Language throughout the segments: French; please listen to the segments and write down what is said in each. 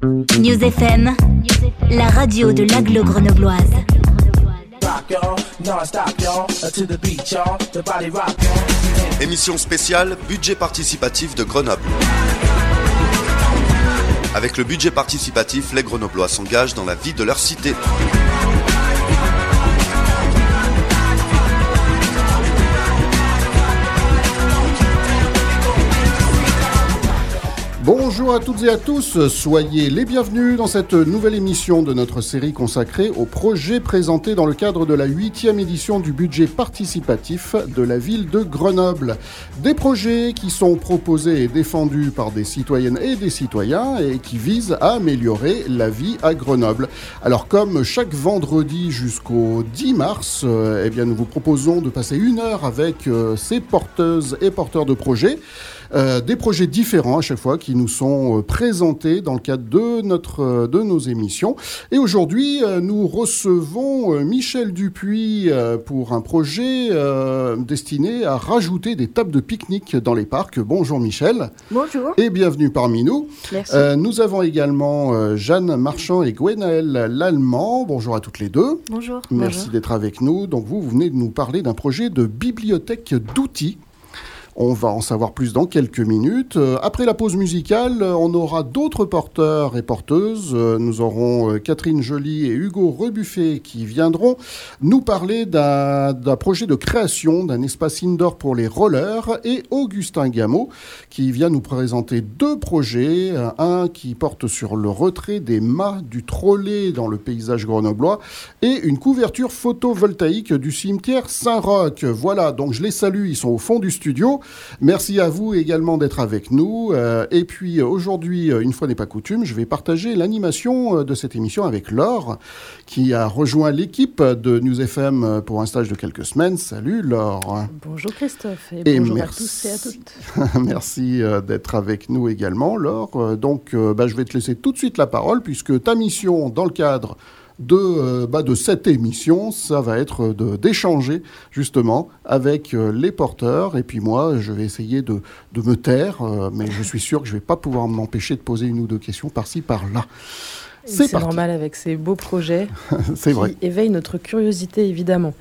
News FM, la radio de l'aglo grenobloise. Émission spéciale Budget participatif de Grenoble. Avec le budget participatif, les Grenoblois s'engagent dans la vie de leur cité. Bonjour à toutes et à tous, soyez les bienvenus dans cette nouvelle émission de notre série consacrée aux projets présentés dans le cadre de la huitième édition du budget participatif de la ville de Grenoble. Des projets qui sont proposés et défendus par des citoyennes et des citoyens et qui visent à améliorer la vie à Grenoble. Alors comme chaque vendredi jusqu'au 10 mars, eh bien nous vous proposons de passer une heure avec euh, ces porteuses et porteurs de projets. Euh, des projets différents à chaque fois qui nous sont euh, présentés dans le cadre de, notre, euh, de nos émissions. Et aujourd'hui, nous recevons Michel Dupuis pour un projet destiné à rajouter des tables de pique-nique dans les parcs. Bonjour Michel. Bonjour. Et bienvenue parmi nous. Merci. nous avons également Jeanne Marchand et Gwenaëlle Lallemand. Bonjour à toutes les deux. Bonjour. Merci d'être avec nous. Donc vous, vous venez de nous parler d'un projet de bibliothèque d'outils. On va en savoir plus dans quelques minutes. Euh, après la pause musicale, euh, on aura d'autres porteurs et porteuses. Euh, nous aurons Catherine Joly et Hugo Rebuffet qui viendront nous parler d'un projet de création d'un espace indoor pour les rollers et Augustin Gameau qui vient nous présenter deux projets. Un qui porte sur le retrait des mâts du trolley dans le paysage grenoblois et une couverture photovoltaïque du cimetière Saint-Roch. Voilà, donc je les salue, ils sont au fond du studio. Merci à vous également d'être avec nous. Euh, et puis aujourd'hui, euh, une fois n'est pas coutume, je vais partager l'animation euh, de cette émission avec Laure, qui a rejoint l'équipe de News FM pour un stage de quelques semaines. Salut Laure. Bonjour Christophe et, bonjour à tous et à toutes. merci d'être avec nous également Laure. Donc bah, je vais te laisser tout de suite la parole puisque ta mission dans le cadre de, euh, bah, de cette émission, ça va être d'échanger justement avec euh, les porteurs. Et puis moi, je vais essayer de, de me taire, euh, mais je suis sûr que je ne vais pas pouvoir m'empêcher de poser une ou deux questions par-ci, par-là. C'est normal avec ces beaux projets qui vrai. éveillent notre curiosité, évidemment.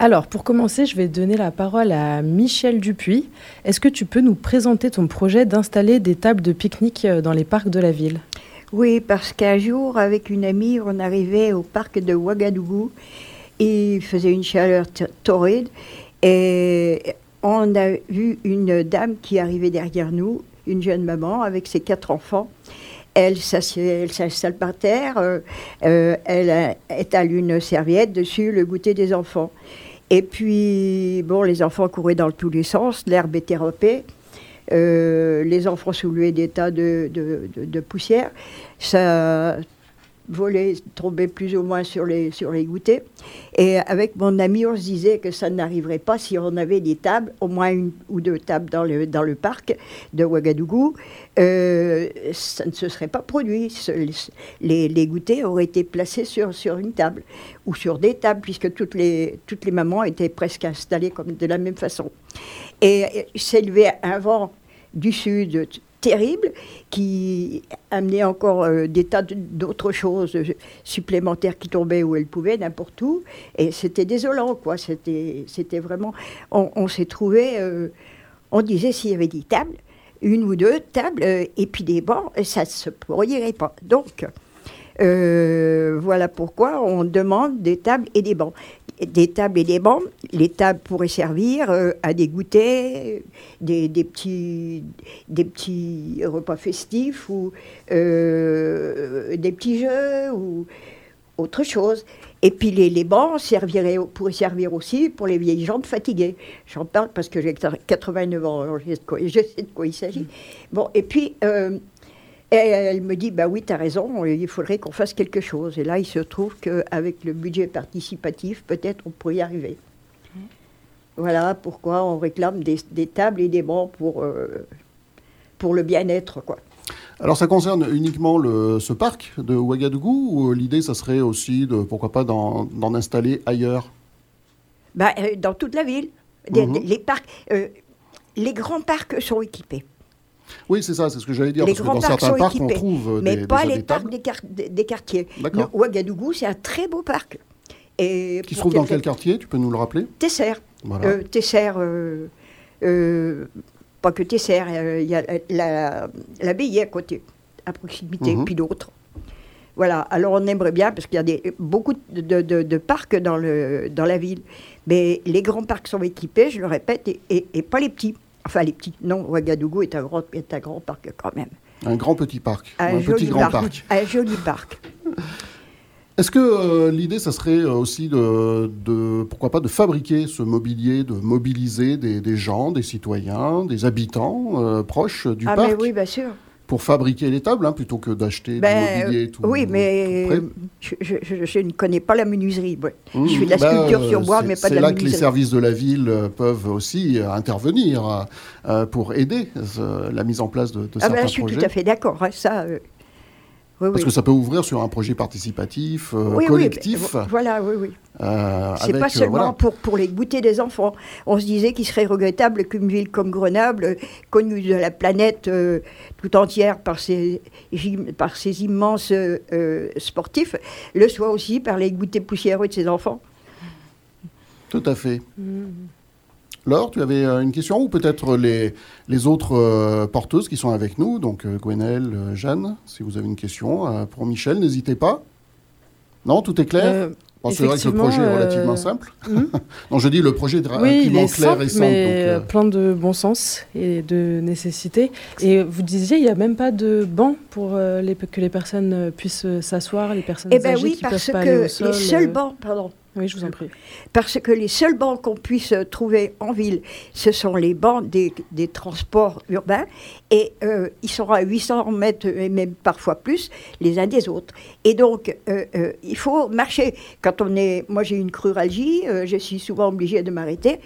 Alors, pour commencer, je vais donner la parole à Michel Dupuis. Est-ce que tu peux nous présenter ton projet d'installer des tables de pique-nique dans les parcs de la ville? Oui, parce qu'un jour, avec une amie, on arrivait au parc de Ouagadougou. Il faisait une chaleur torride. Et on a vu une dame qui arrivait derrière nous, une jeune maman avec ses quatre enfants. Elle s'installe par terre, euh, euh, elle étale une serviette dessus le goûter des enfants. Et puis, bon, les enfants couraient dans tous les sens, l'herbe était râpée. Euh, les enfants soulevaient des tas de, de, poussière. Ça volait, tombait plus ou moins sur les, sur les goûters. Et avec mon ami, on se disait que ça n'arriverait pas si on avait des tables, au moins une ou deux tables dans le, dans le parc de Ouagadougou. Euh, ça ne se serait pas produit. Les, les goûters auraient été placés sur, sur une table ou sur des tables, puisque toutes les, toutes les mamans étaient presque installées comme de la même façon. Et s'élevait un vent du sud terrible qui amenait encore euh, des tas d'autres choses supplémentaires qui tombaient où elles pouvaient, n'importe où. Et c'était désolant, quoi. C'était, vraiment. On, s'est trouvé. Euh, on disait s'il y avait des tables, une ou deux tables, euh, et puis des bancs, ça ne se produirait pas. Donc. voilà pourquoi on demande des tables et des bancs des tables et des bancs. Les tables pourraient servir euh, à des goûters, des, petits, des petits repas festifs ou euh, des petits jeux ou autre chose. Et puis les, bancs serviraient, pourraient servir aussi pour les vieilles gens fatiguées. J'en parle parce que j'ai 89 ans, je sais de quoi, il s'agit. Bon, et puis... Euh, et elle me dit, bah oui, tu as raison, il faudrait qu'on fasse quelque chose. Et là, il se trouve qu'avec le budget participatif, peut-être on pourrait y arriver. Voilà pourquoi on réclame des, tables et des bancs pour, euh, pour le bien-être. quoi. Alors ça concerne uniquement le, ce parc de Ouagadougou ou l'idée, ça serait aussi, de, pourquoi pas, d'en installer ailleurs? Bah, euh, Dans toute la ville. Mhm. Les, parcs, euh, les grands parcs sont équipés. Oui, c'est ça, c'est ce que j'allais dire. Les parce que grands dans parcs certains sont parcs, on équipés, trouve euh, mais des, pas les parcs des, des- quartiers. Non, Ouagadougou, c'est un très beau parc. Et qui se pour trouvent dans quel quartier Tu peux nous le rappeler? Tesser. Voilà. Euh, Tesser, euh, euh, pas que Tesser, il y a la- l'abbaye à côté, à proximité, Mhm. puis d'autres. Voilà, alors on aimerait bien, parce qu'il y a des, beaucoup de, de- de parcs dans, le, dans la ville, mais les grands parcs sont équipés, je le répète, et, et- et pas les petits. Enfin, les petits. Non, Ouagadougou est un grand, est un grand parc quand même. Un grand petit parc. Un, Un, joli petit grand parc. Un joli parc. Est-ce que euh, l'idée, ça serait euh, aussi de, de- pourquoi pas, de fabriquer ce mobilier, de mobiliser des, des gens, des citoyens, des habitants euh, proches du ah, parc? mais oui, bien sûr. Pour fabriquer les tables, hein, plutôt que d'acheter Ben, du mobilier euh, tout oui, mais tout je, je- je- je ne connais pas la menuiserie. moi. Mmh, je fais de la bah, sculpture euh, sur bois, c'est- mais pas de C'est la là que les menuiserie. services de la ville euh, peuvent aussi euh, intervenir euh, pour aider euh, la mise en place de, de Ah certains ben, je suis projets. tout à fait d'accord. hein, ça, euh, oui, Parce oui. que ça peut ouvrir sur un projet participatif, euh, Oui, oui, collectif. vo- voilà, oui, oui. euh, C'est pas euh, seulement voilà. pour, pour les goûters des enfants. On se disait qu'il serait regrettable qu'une ville comme Grenoble, connue de la planète tout entière par ses, par ses immenses sportifs, le soit aussi par les goûters poussiéreux de ses enfants. Tout à fait. Laure, tu avais euh, une question ou peut-être les, les autres euh, porteuses qui sont avec nous, donc euh, Gwenelle, euh, Jeanne, si vous avez une question euh, pour Michel, n'hésitez pas. Non, tout est clair? Euh, Bon, C'est vrai que le projet est euh, relativement simple. hmm? non, je dis le projet est Oui, il relativement est clair simple, et simple. mais donc, euh, euh, plein de bon sens et de nécessité. Et vous disiez, il n'y a même pas de banc pour euh, les, que les personnes euh, puissent euh, s'asseoir, les personnes Eh bien âgées oui, qui parce peuvent pas aller au que sol. les seuls euh, bancs, pardon, Oui, je vous en prie. Parce que les seuls bancs qu'on puisse trouver en ville, ce sont les bancs des, transports urbains. Et euh, ils sont à 800 mètres et même parfois plus les uns des autres. Et donc, euh, euh, il faut marcher. Quand on est. Moi, j'ai une cruralgie, je suis souvent obligée de m'arrêter.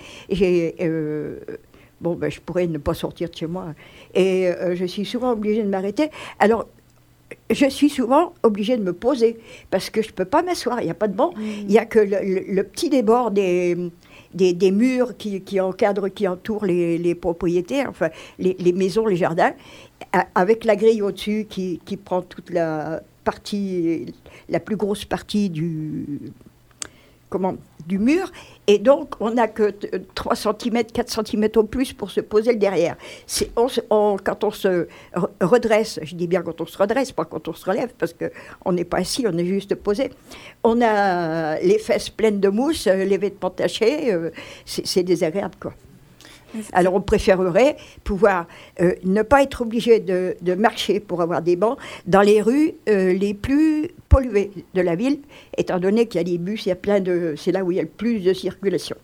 Bon, ben, je pourrais ne pas sortir de chez moi. Et je suis souvent obligée de m'arrêter. Alors, je suis souvent obligée de me poser parce que je ne peux pas m'asseoir. Il n'y a pas de banc. Il n'y a que le, le- le petit débord des, des, des murs qui, qui encadrent, qui entourent les, les propriétaires, enfin les, les maisons, les jardins, avec la grille au-dessus qui, qui prend toute la partie, la plus grosse partie du, comment, du mur. Et donc, on n'a que t- 3 cm, 4 cm au plus pour se poser le derrière. C'est, on quand on se re- redresse, je dis bien quand on se redresse, pas quand on se relève, parce qu'on n'est pas assis, on est juste posé. On a les fesses pleines de mousse, euh, les vêtements tachés, euh, c'est, c'est désagréable, quoi. Alors on préférerait pouvoir euh, ne pas être obligé de, de marcher pour avoir des bancs dans les rues euh, les plus polluées de la ville, étant donné qu'il y a des bus, il y a plein de, c'est là où il y a le plus de circulation.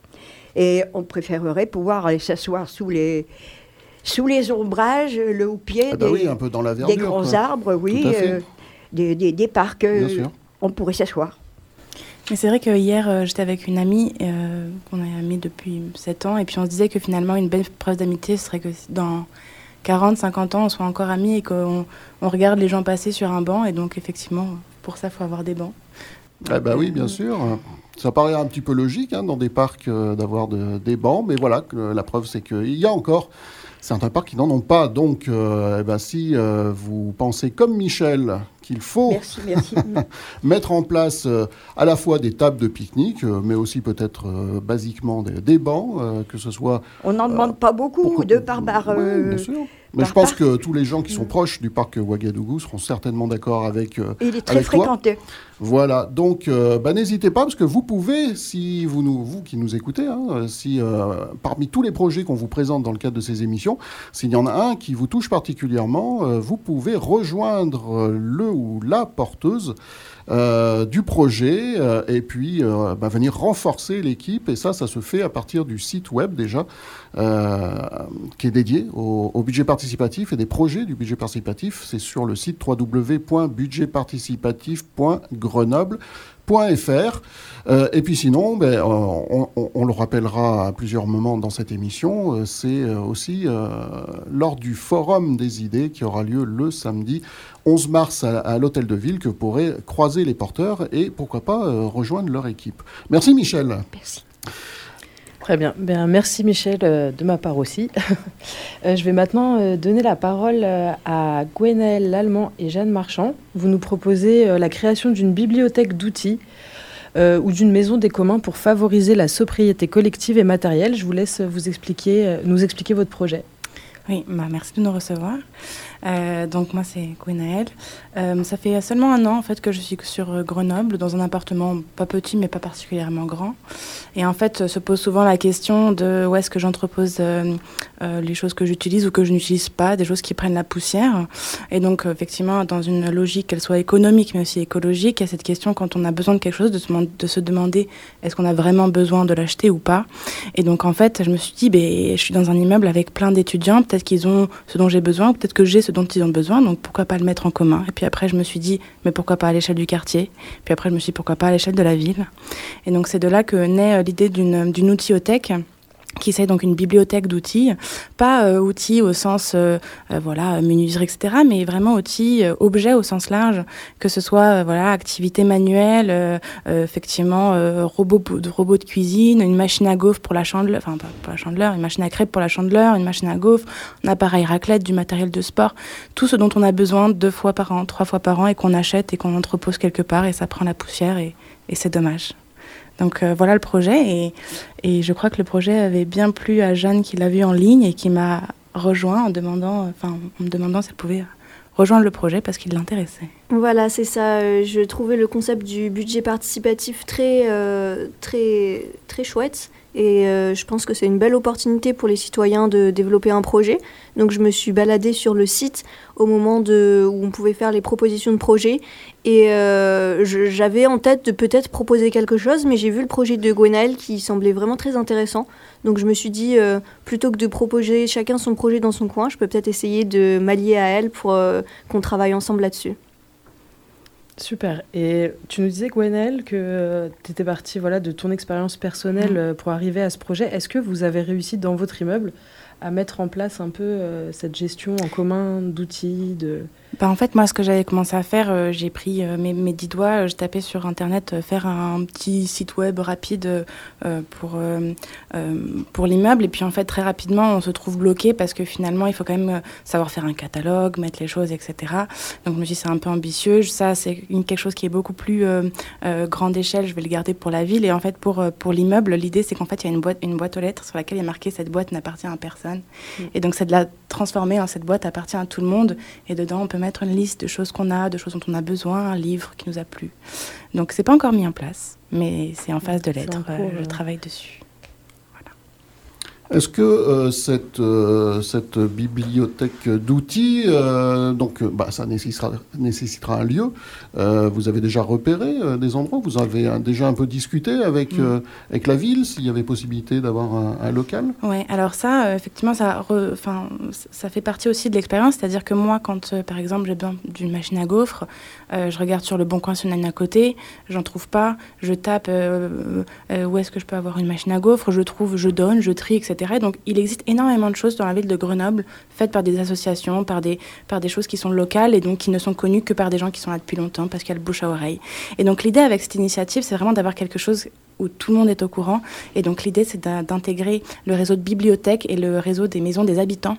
Et on préférerait pouvoir aller s'asseoir sous les sous les ombrages, le haut-pied ah bah des, oui, un peu dans la des verdure. grands quoi. arbres, oui, euh, des, des- des parcs. Bien euh, sûr. on pourrait s'asseoir. C'est vrai que hier, euh, j'étais avec une amie euh, qu'on est amie depuis 7 ans, et puis on se disait que finalement, une belle preuve d'amitié, serait que dans 40, 50 ans, on soit encore amis et qu'on on regarde les gens passer sur un banc, et donc effectivement, pour ça, il faut avoir des bancs. Eh ben oui, bien sûr. Ça paraît un petit peu logique hein, dans des parcs euh, d'avoir de- des bancs, mais voilà, la preuve c'est qu'il y a encore certains parcs qui n'en ont pas. Donc, eh ben, si vous pensez comme Michel qu'il faut Merci, merci. mettre en place euh, à la fois des tables de pique-nique, euh, mais aussi peut-être euh, basiquement des, des bancs, que ce soit on n'en demande pas beaucoup, Pourquoi- deux par bar. Oui, bien sûr. Mais par je pense parc. que tous les gens qui sont Mm. proches du parc Ouagadougou seront certainement d'accord avec. euh, il est très toi. fréquenté. Voilà. Donc, bah, n'hésitez pas parce que vous pouvez, si vous nous, vous qui nous écoutez, hein, si parmi tous les projets qu'on vous présente dans le cadre de ces émissions, s'il y en a un qui vous touche particulièrement, vous pouvez rejoindre le ou la porteuse. Euh, du projet euh, et puis euh, bah, venir renforcer l'équipe et ça ça se fait à partir du site web déjà qui est dédié au, budget participatif et des projets du budget participatif. C'est sur le site www.budgetparticipatif.grenoble.fr. Euh, et puis sinon, ben, on, le rappellera à plusieurs moments dans cette émission, c'est aussi lors du Forum des idées qui aura lieu le samedi 11 mars à, à l'Hôtel de Ville que pourraient croiser les porteurs et pourquoi pas euh, rejoindre leur équipe. Merci Michel. Merci. Très bien. bien merci Michel, de ma part aussi. je vais maintenant donner la parole à Gwenaëlle Lallemand et Jeanne Marchand. Vous nous proposez la création d'une bibliothèque d'outils ou d'une maison des communs pour favoriser la sobriété collective et matérielle. Je vous laisse vous expliquer, nous expliquer votre projet. Oui, bah merci de nous recevoir. Euh, donc moi c'est Gwenaëlle. Euh, ça fait seulement un an en fait que je suis sur Grenoble dans un appartement pas petit mais pas particulièrement grand. Et en fait se pose souvent la question de où est-ce que j'entrepose euh, les choses que j'utilise ou que je n'utilise pas, des choses qui prennent la poussière. Et donc effectivement dans une logique qu'elle soit économique mais aussi écologique, il y a cette question quand on a besoin de quelque chose de se, de se demander est-ce qu'on a vraiment besoin de l'acheter ou pas. Et donc en fait je me suis dit ben, je suis dans un immeuble avec plein d'étudiants, peut-être qu'ils ont ce dont j'ai besoin, peut-être que j'ai ce dont ils ont besoin, donc pourquoi pas le mettre en commun. Et puis après, je me suis dit, mais pourquoi pas à l'échelle du quartier? Puis après, je me suis dit, pourquoi pas à l'échelle de la ville? Et donc c'est de là que naît euh, l'idée d'une outiliothèque qui c'est donc une bibliothèque d'outils, pas euh, outils au sens euh, euh, voilà menuiserie etc, mais vraiment outils objets au sens large, que ce soit voilà activité manuelle, effectivement robot de cuisine, une machine à gaufre pour la chandeleur, enfin pas pour la chandeleur, une machine à crêpes pour la chandeleur, une machine à gaufre, un appareil raclette, du matériel de sport, tout ce dont on a besoin deux fois par an, trois fois par an et qu'on achète et qu'on entrepose quelque part et ça prend la poussière et c'est dommage. Donc euh, voilà le projet et, je crois que le projet avait bien plu à Jeanne qui l'a vu en ligne et qui m'a rejoint en demandant, enfin, en me demandant si elle pouvait rejoindre le projet parce qu'il l'intéressait. Voilà, c'est ça. Euh, je trouvais le concept du budget participatif très, euh, très, très chouette et je pense que c'est une belle opportunité pour les citoyens de développer un projet. Donc je me suis baladée sur le site au moment de, où on pouvait faire les propositions de projet. Et euh, j'avais en tête de peut-être proposer quelque chose, mais j'ai vu le projet de Gwenaël qui semblait vraiment très intéressant. Donc je me suis dit, euh, plutôt que de proposer chacun son projet dans son coin, je peux peut-être essayer de m'allier à elle pour qu'on travaille ensemble là-dessus. Super. Et tu nous disais, Gwenelle, que tu étais partie voilà, de ton expérience personnelle mm. euh, pour arriver à ce projet. Est-ce que vous avez réussi dans votre immeuble à mettre en place un peu euh, cette gestion en commun d'outils de... Bah, en fait, moi, ce que j'avais commencé à faire, euh, j'ai pris euh, mes, mes, dix doigts, je tapais sur Internet, faire un petit site web rapide pour, pour l'immeuble. Et puis, en fait, très rapidement, on se trouve bloqué parce que finalement, il faut quand même savoir faire un catalogue, mettre les choses, etc. Donc, je me suis dit, c'est un peu ambitieux. Ça, c'est quelque chose qui est beaucoup plus grande échelle. Je vais le garder pour la ville. Et en fait, pour, pour l'immeuble, l'idée, c'est qu'en fait, il y a une boîte, une boîte aux lettres sur laquelle a marqué cette boîte n'appartient à personne. Mm. Et donc, c'est de la transformer en cette boîte appartient à tout le monde. Et dedans, on peut mettre une liste de choses qu'on a, de choses dont on a besoin, un livre qui nous a plu. Donc, c'est pas encore mis en place, mais c'est en phase de l'être. Euh, je travaille dessus. Est-ce que euh, cette, euh, cette bibliothèque d'outils, euh, donc bah, ça nécessitera, nécessitera un lieu, vous avez déjà repéré des endroits, vous avez déjà un peu discuté avec, mm. avec la ville s'il y avait possibilité d'avoir un, local? Oui, alors ça, effectivement, ça, ça fait partie aussi de l'expérience, c'est-à-dire que moi, quand par exemple j'ai besoin d'une machine à gaufres, je regarde sur le bon coin sur à côté, j'en trouve pas, je tape où est-ce que je peux avoir une machine à gaufres, je trouve, je donne, je trie, Donc il existe énormément de choses dans la ville de Grenoble faites par des associations, par des, par des choses qui sont locales et donc qui ne sont connues que par des gens qui sont là depuis longtemps parce qu'il y a le bouche à oreille. Et donc l'idée avec cette initiative, c'est vraiment d'avoir quelque chose où tout le monde est au courant. Et donc l'idée, c'est d'intégrer le réseau de bibliothèques et le réseau des maisons des habitants,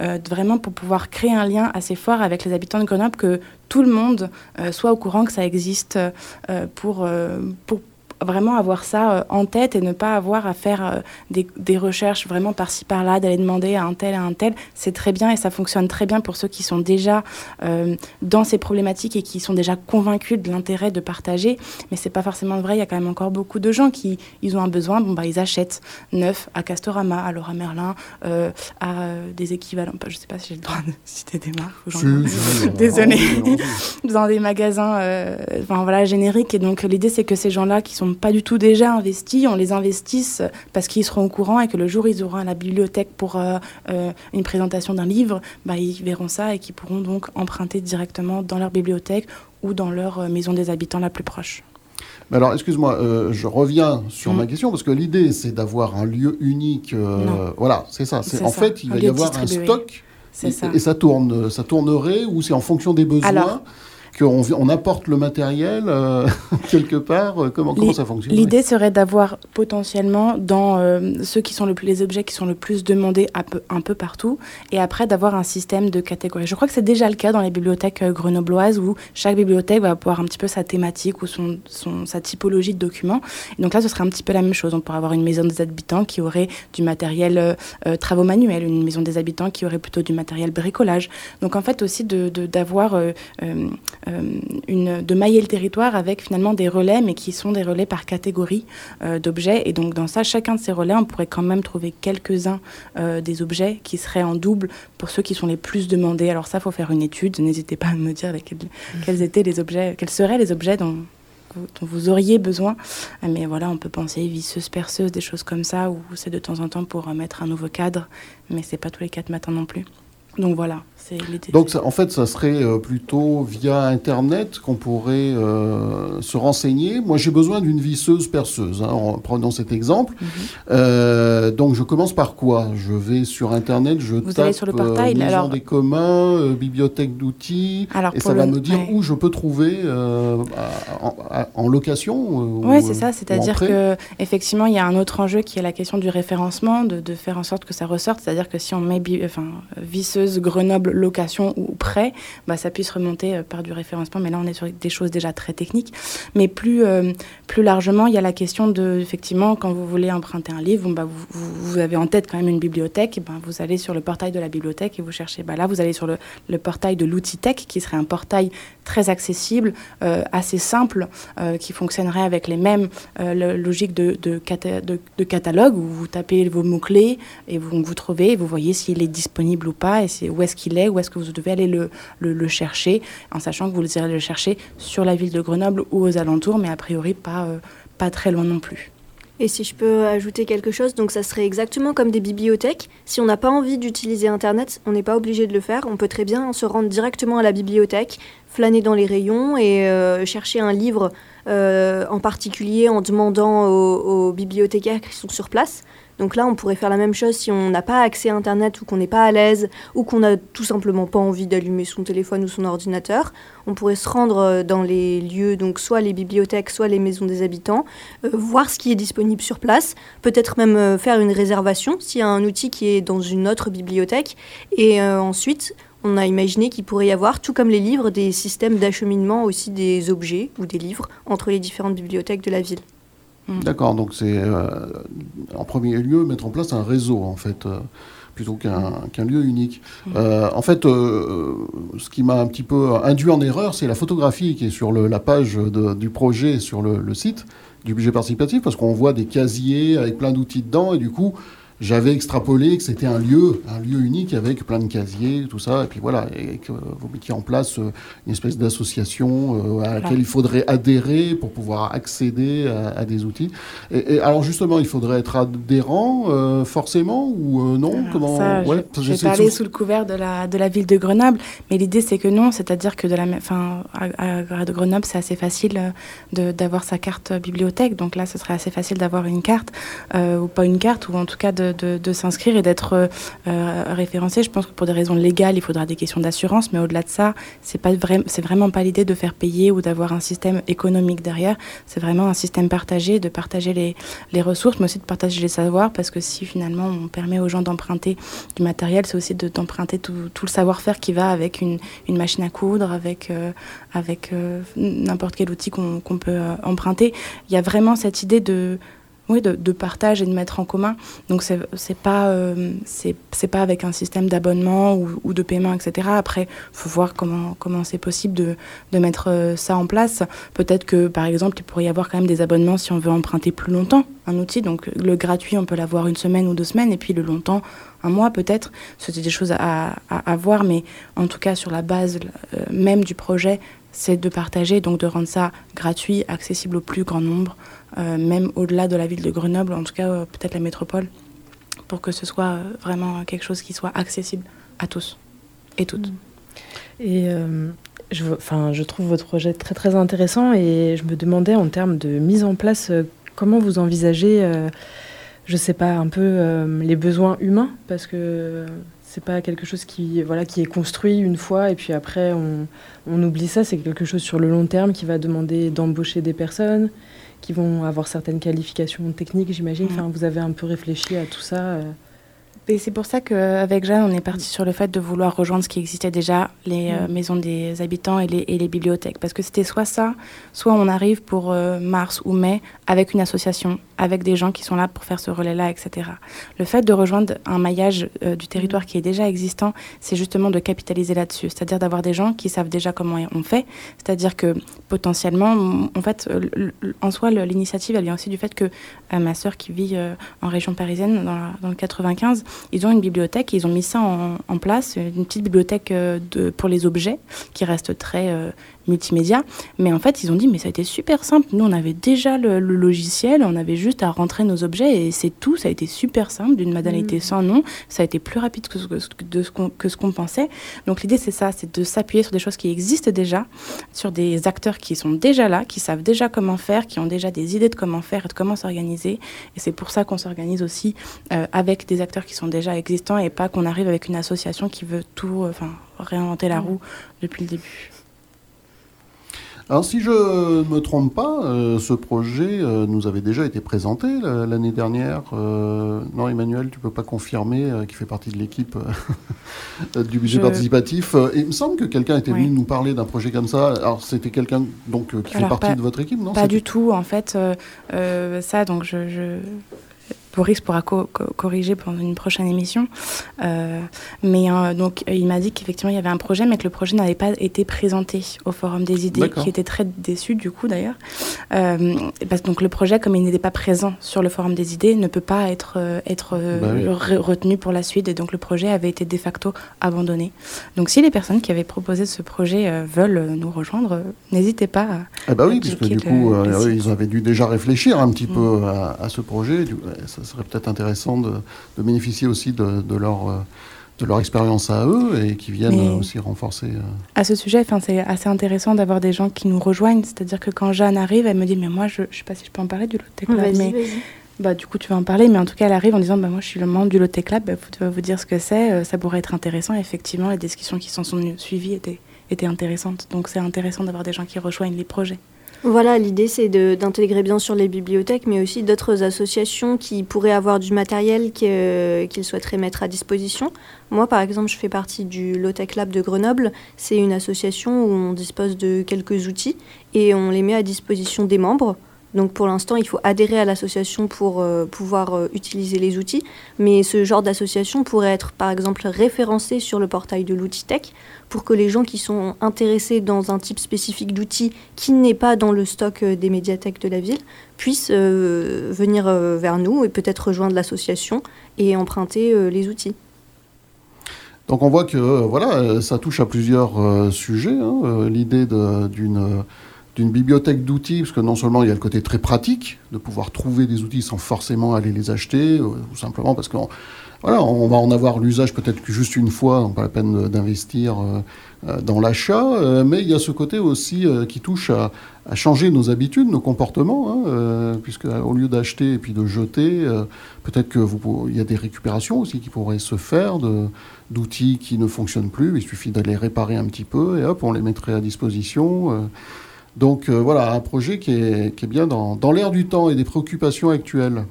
euh, vraiment pour pouvoir créer un lien assez fort avec les habitants de Grenoble, que tout le monde euh, soit au courant que ça existe euh, pour, pour vraiment avoir ça euh, en tête et ne pas avoir à faire euh, des, des recherches vraiment par-ci par-là, d'aller demander à un tel, à un tel. C'est très bien et ça fonctionne très bien pour ceux qui sont déjà euh, dans ces problématiques et qui sont déjà convaincus de l'intérêt de partager. Mais c'est pas forcément vrai. Il y a quand même encore beaucoup de gens qui ils ont un besoin. Bon bah ils achètent neuf à Castorama, à Laura Merlin, à des équivalents. Je sais pas si j'ai le droit de citer des marques. Désolée. dans des magasins, enfin voilà génériques. Et donc l'idée c'est que ces gens-là qui sont pas du tout déjà investis, on les investisse parce qu'ils seront au courant et que le jour ils auront à la bibliothèque pour euh, euh, une présentation d'un livre, bah, ils verront ça et qu'ils pourront donc emprunter directement dans leur bibliothèque ou dans leur euh, maison des habitants la plus proche. alors, excuse-moi, je reviens sur ma mm. question parce que l'idée, c'est d'avoir un lieu unique. voilà, c'est ça. En fait, il va y avoir un stock. Et, ça. tourne, ça tournerait ou c'est en fonction des besoins qu'on on apporte le matériel euh, quelque part euh, Comment, comment ça fonctionne L'idée serait d'avoir potentiellement dans euh, ceux qui sont le les objets qui sont le plus demandés un peu, un peu partout, et après d'avoir un système de catégories. Je crois que c'est déjà le cas dans les bibliothèques grenobloises où chaque bibliothèque va avoir un petit peu sa thématique ou son, son, sa typologie de documents. Et donc là, ce serait un petit peu la même chose. On pourrait avoir une maison des habitants qui aurait du matériel travaux manuels, une maison des habitants qui aurait plutôt du matériel bricolage. Donc en fait aussi d'avoir de, une, de mailler le territoire avec finalement des relais, mais qui sont des relais par catégorie euh, d'objets. Et donc dans ça, chacun de ces relais, on pourrait quand même trouver quelques-uns euh, des objets qui seraient en double pour ceux qui sont les plus demandés. Alors ça, faut faire une étude. N'hésitez pas à me dire quels étaient les objets, quels seraient les objets dont, dont vous auriez besoin. Mais voilà, on peut penser visseuse, perceuse, des choses comme ça, où c'est de temps en temps pour mettre un nouveau cadre, mais c'est pas tous les quatre matins non plus. Donc voilà, donc en fait, ça serait euh, plutôt via Internet qu'on pourrait euh, se renseigner. Moi, j'ai besoin d'une visseuse perceuse, hein, en prenant cet exemple. Mhm. Euh, donc je commence par quoi? Je vais sur Internet, je Vous tape sur le portail, Maison alors... des communs, bibliothèque d'outils, et ça va me dire où je peux trouver en, location. oui, c'est ça. C'est-à-dire que effectivement, il y a un autre enjeu qui est la question du référencement, de, de faire en sorte que ça ressorte. C'est-à-dire que si on met enfin, visseuse Grenoble location ou prêt, bah, ça puisse remonter euh, par du référencement. Mais là, on est sur des choses déjà très techniques. Mais plus, euh, plus largement, il y a la question de, effectivement, quand vous voulez emprunter un livre, bah, vous, vous, avez en tête quand même une bibliothèque, et ben, vous allez sur le portail de la bibliothèque et vous cherchez. Bah, là, vous allez sur le, le portail de l'outil tech, qui serait un portail très accessible, euh, assez simple, qui fonctionnerait avec les mêmes logiques de, de, catalogue, où vous tapez vos mots-clés et vous, vous trouvez, et vous voyez s'il est disponible ou pas, et où est-ce qu'il est, où est-ce que vous devez aller le, le, chercher, en sachant que vous irez le chercher sur la ville de Grenoble ou aux alentours, mais a priori pas, euh, pas très loin non plus. Et si je peux ajouter quelque chose, donc ça serait exactement comme des bibliothèques. Si on n'a pas envie d'utiliser Internet, on n'est pas obligé de le faire. On peut très bien se rendre directement à la bibliothèque, flâner dans les rayons et euh, chercher un livre euh, en particulier en demandant aux, aux, bibliothécaires qui sont sur place. Donc là, on pourrait faire la même chose si on n'a pas accès à Internet ou qu'on n'est pas à l'aise ou qu'on n'a tout simplement pas envie d'allumer son téléphone ou son ordinateur. On pourrait se rendre euh, dans les lieux, donc soit les bibliothèques, soit les maisons des habitants, euh, voir ce qui est disponible sur place, peut-être même euh, faire une réservation s'il y a un outil qui est dans une autre bibliothèque. Et ensuite, on a imaginé qu'il pourrait y avoir, tout comme les livres, des systèmes d'acheminement aussi des objets ou des livres entre les différentes bibliothèques de la ville. Mm. D'accord, donc c'est euh, en premier lieu mettre en place un réseau en fait. Euh, plutôt qu'un lieu unique. Mm. Euh, en fait, ce qui m'a un petit peu induit en erreur, c'est la photographie qui est sur la page du projet sur le, le, site du budget participatif, parce qu'on voit des casiers avec plein d'outils dedans, et du coup, j'avais extrapolé que c'était un lieu, un lieu unique avec plein de casiers, tout ça, et puis voilà, et que vous mettiez en place euh, une espèce d'association euh, à laquelle il faudrait adhérer pour pouvoir accéder à, des outils. Et, alors justement, il faudrait être adhérent euh, forcément ou non? Comment ça, ouais, Je, vais pas aller sous le couvert de la de la ville de Grenoble, mais l'idée c'est que non, c'est-à-dire que de la, fin, à, à, Grenoble, c'est assez facile d'avoir sa carte bibliothèque, donc là, ce serait assez facile d'avoir une carte ou pas une carte ou en tout cas de de, s'inscrire et d'être euh, référencé. Je pense que pour des raisons légales, il faudra des questions d'assurance, mais au-delà de ça, c'est pas c'est vraiment pas l'idée de faire payer ou d'avoir un système économique derrière. C'est vraiment un système partagé, de partager les, ressources, mais aussi de partager les savoirs, parce que si finalement on permet aux gens d'emprunter du matériel, c'est aussi d'emprunter tout, le savoir-faire qui va avec une, une, machine à coudre, avec, euh, avec euh, n'importe quel outil qu'on peut emprunter. Il y a vraiment cette idée de oui, de, partage et de mettre en commun. Donc c'est pas euh, c'est pas avec un système d'abonnement ou, de paiement, etc. Après, faut voir comment c'est possible de, mettre euh, ça en place. Peut-être que par exemple, il pourrait y avoir quand même des abonnements si on veut emprunter plus longtemps un outil. Donc le gratuit, on peut l'avoir une semaine ou deux semaines, et puis le longtemps, un mois peut-être. C'était des choses à, à, voir, mais en tout cas sur la base euh, même du projet, c'est de partager, donc de rendre ça gratuit, accessible au plus grand nombre. Euh, même au-delà de la ville de Grenoble, en tout cas euh, peut-être la métropole, pour que ce soit euh, vraiment quelque chose qui soit accessible à tous et toutes. Et je, je trouve votre projet très très intéressant et je me demandais en termes de mise en place, comment vous envisagez, je sais pas, un peu les besoins humains, parce que c'est pas quelque chose qui, voilà, qui est construit une fois et puis après on, on oublie ça. C'est quelque chose sur le long terme qui va demander d'embaucher des personnes qui vont avoir certaines qualifications techniques, j'imagine. Mm. Enfin, vous avez un peu réfléchi à tout ça. euh. Et c'est pour ça qu'avec Jeanne, on est parti sur le fait de vouloir rejoindre ce qui existait déjà, les euh, Mm. maisons des habitants et les, et les bibliothèques. Parce que c'était soit ça, soit on arrive pour euh, mars ou mai avec une association, avec des gens qui sont là pour faire ce relais-là, etc. Le fait de rejoindre un maillage euh, du territoire qui est déjà existant, c'est justement de capitaliser là-dessus. C'est-à-dire d'avoir des gens qui savent déjà comment on fait. C'est-à-dire que potentiellement, en fait, en soi, l'initiative, elle vient aussi du fait que euh, ma sœur qui vit euh, en région parisienne, dans, la- dans le 95, ils ont une bibliothèque, ils ont mis ça en, en place, une petite bibliothèque de, pour les objets qui reste très multimédia. Mais en fait, ils ont dit, mais ça a été super simple. Nous, on avait déjà le, le logiciel, on avait juste à rentrer nos objets et c'est tout. Ça a été super simple, d'une modalité Mhm. sans nom. Ça a été plus rapide que ce, de ce qu'on, que ce qu'on pensait. Donc l'idée, c'est ça, c'est de s'appuyer sur des choses qui existent déjà, sur des acteurs qui sont déjà là, qui savent déjà comment faire, qui ont déjà des idées de comment faire et de comment s'organiser. Et c'est pour ça qu'on s'organise aussi euh, avec des acteurs qui sont déjà existants et pas qu'on arrive avec une association qui veut tout, euh, enfin, réinventer la roue depuis le début. Alors, si je ne me trompe pas, euh, ce projet euh, nous avait déjà été présenté la- l'année dernière. Euh, non, Emmanuel, tu peux pas confirmer, qui fait partie de l'équipe du budget Je- participatif. Et il me semble que quelqu'un était Oui. venu nous parler d'un projet comme ça. Alors, c'était quelqu'un donc qui fait partie pas- de votre équipe, non Pas du tout, en fait. ça, donc, je, je- Boris pourra co- co- corriger pendant une prochaine émission. Euh, mais euh, donc, il m'a dit qu'effectivement, il y avait un projet, mais que le projet n'avait pas été présenté au Forum des idées, qui était très déçu, du coup, d'ailleurs. Euh, parce que donc, le projet, comme il n'était pas présent sur le Forum des idées, ne peut pas être, être Bah oui. re- retenu pour la suite. Et donc, le projet avait été de facto abandonné. Donc, si les personnes qui avaient proposé ce projet veulent nous rejoindre, n'hésitez pas à Eh ben oui, puisque du coup, le ils avaient dû déjà réfléchir un petit Mm. peu à, à ce projet. Du- ça serait peut-être intéressant de, de bénéficier aussi de, de leur, euh, de leur expérience à eux et qui viennent Mais- aussi renforcer. euh, À ce sujet, enfin, c'est assez intéressant d'avoir des gens qui nous rejoignent. C'est-à-dire que quand Jeanne arrive, elle me dit Mais moi, je ne sais pas si je peux en parler du Lotec Lab. Vas-y, Mais vas-y. bah, du coup, tu vas en parler. Mais en tout cas, elle arrive en disant bah, Moi, je suis le membre du Lotec Lab. Bah, faut- va vous dire ce que c'est. euh, Ça pourrait être intéressant. Et effectivement, les discussions qui s'en sont suivies étaient, étaient intéressantes. Donc, c'est intéressant d'avoir des gens qui rejoignent les projets. Voilà, l'idée c'est d'intégrer bien sûr les bibliothèques, mais aussi d'autres associations qui pourraient avoir du matériel que- qu'ils souhaiteraient mettre à disposition. Moi, par exemple, je fais partie du Lotec Lab de Grenoble. C'est une association où on dispose de quelques outils et on les met à disposition des membres. Donc pour l'instant, il faut adhérer à l'association pour euh, pouvoir euh, utiliser les outils. Mais ce genre d'association pourrait être par exemple référencé sur le portail de l'outil tech pour que les gens qui sont intéressés dans un type spécifique d'outils qui n'est pas dans le stock euh, des médiathèques de la ville puissent venir vers nous et peut-être rejoindre l'association et emprunter les outils. Donc on voit que voilà, ça touche à plusieurs sujets. hein, L'idée d'une d'une bibliothèque d'outils, parce que non seulement il y a le côté très pratique, de pouvoir trouver des outils sans forcément aller les acheter, euh, ou simplement parce qu'on voilà, on va en avoir l'usage peut-être que juste une fois, pas la peine d'investir euh, euh, dans l'achat, mais il y a ce côté aussi qui touche à, changer nos habitudes, nos comportements, hein, puisque au lieu d'acheter et puis de jeter, peut-être que vous, pour- il y a des récupérations aussi qui pourraient se faire d'outils qui ne fonctionnent plus. Il suffit de les réparer un petit peu et hop, on les mettrait à disposition. Donc euh, voilà, un projet qui est, qui est bien dans, dans l'air du temps et des préoccupations actuelles.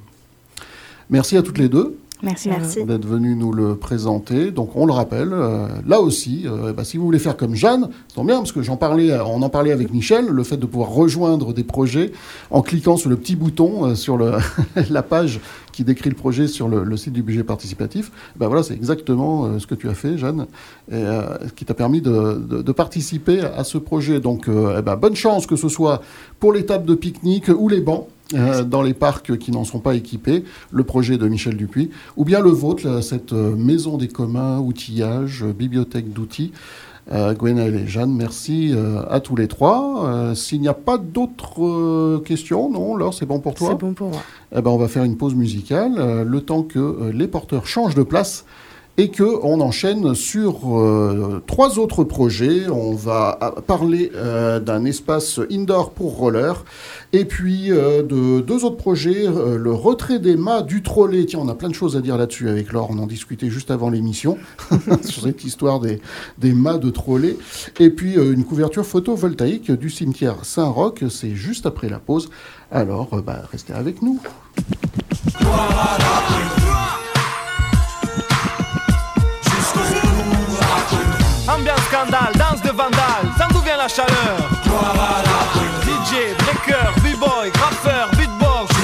Merci à toutes les deux Merci. Merci. d'être venues nous le présenter. Donc on le rappelle, euh, là aussi, euh, bah, si vous voulez faire comme Jeanne, c'est tombe bien parce que j'en parlais, euh, on en parlait avec Michel, le fait de pouvoir rejoindre des projets en cliquant sur le petit bouton euh, sur le la page qui décrit le projet sur le, le site du budget participatif. Ben voilà, c'est exactement euh, ce que tu as fait, Jeanne, et, euh, qui t'a permis de, de- de participer à ce projet. Donc, euh, eh ben, bonne chance que ce soit pour les tables de pique-nique ou les bancs. Euh, dans les parcs qui n'en sont pas équipés, le projet de Michel Dupuis, ou bien le vôtre, cette euh, maison des communs, outillage, euh, bibliothèque d'outils. Euh, Gwenaël et Jeanne, merci euh, à tous les trois. Euh, S'il n'y a pas d'autres questions, non, Laure, c'est bon pour toi C'est bon pour moi. eh ben, on va faire une pause musicale, le temps que les porteurs changent de place. Et que on enchaîne sur euh, trois autres projets. On va euh, parler euh, d'un espace indoor pour roller et puis de deux autres projets, le retrait des mâts du trolley. Tiens, on a plein de choses à dire là-dessus avec Laure. On en discutait juste avant l'émission sur cette histoire des, des mâts de trolley. Et puis une couverture photovoltaïque du cimetière Saint-Roch. C'est juste après la pause. Alors, bah, restez avec nous. Scandale, danse de vandale, ça d'où vient la chaleur. DJ, breaker, b-boy, graffeur, beatbox.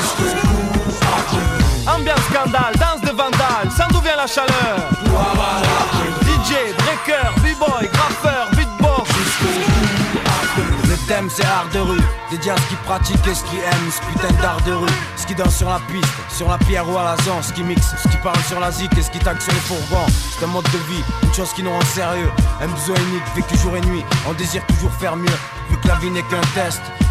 Ambiance scandale, danse de vandale, ça d'où vient la chaleur à ce qui pratique et ce qui aime, ce putain d'art de rue Ce qui danse sur la piste, sur la pierre ou à la zone, ce qui mixe, ce qui parle sur la zik et ce qui tague sur les fourgons. C'est un mode de vie, une chose qui nous rend sérieux. Un besoin unique, vécu jour et nuit, on désire toujours faire mieux Vu que la vie n'est qu'un test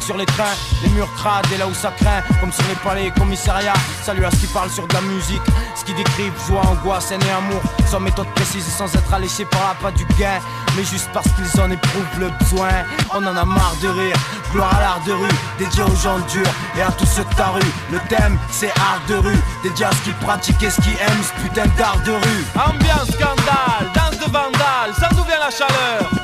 sur les trains, les murs crades et là où ça craint, comme sur les palais et commissariats. Salut à ce qui parle sur de la musique, ce qui décrivent joie, angoisse, haine et amour, sans méthode précise et sans être alléché par la pas du gain, mais juste parce qu'ils en éprouvent le besoin. On en a marre de rire, gloire à l'art de rue, dédié aux gens durs. Et à tous ceux de ta rue. Le thème c'est art de rue, dédié à ce qui pratiquent et ce qui aiment ce putain d'art de rue. Ambiance scandale, danse de vandale, ça d'où vient la chaleur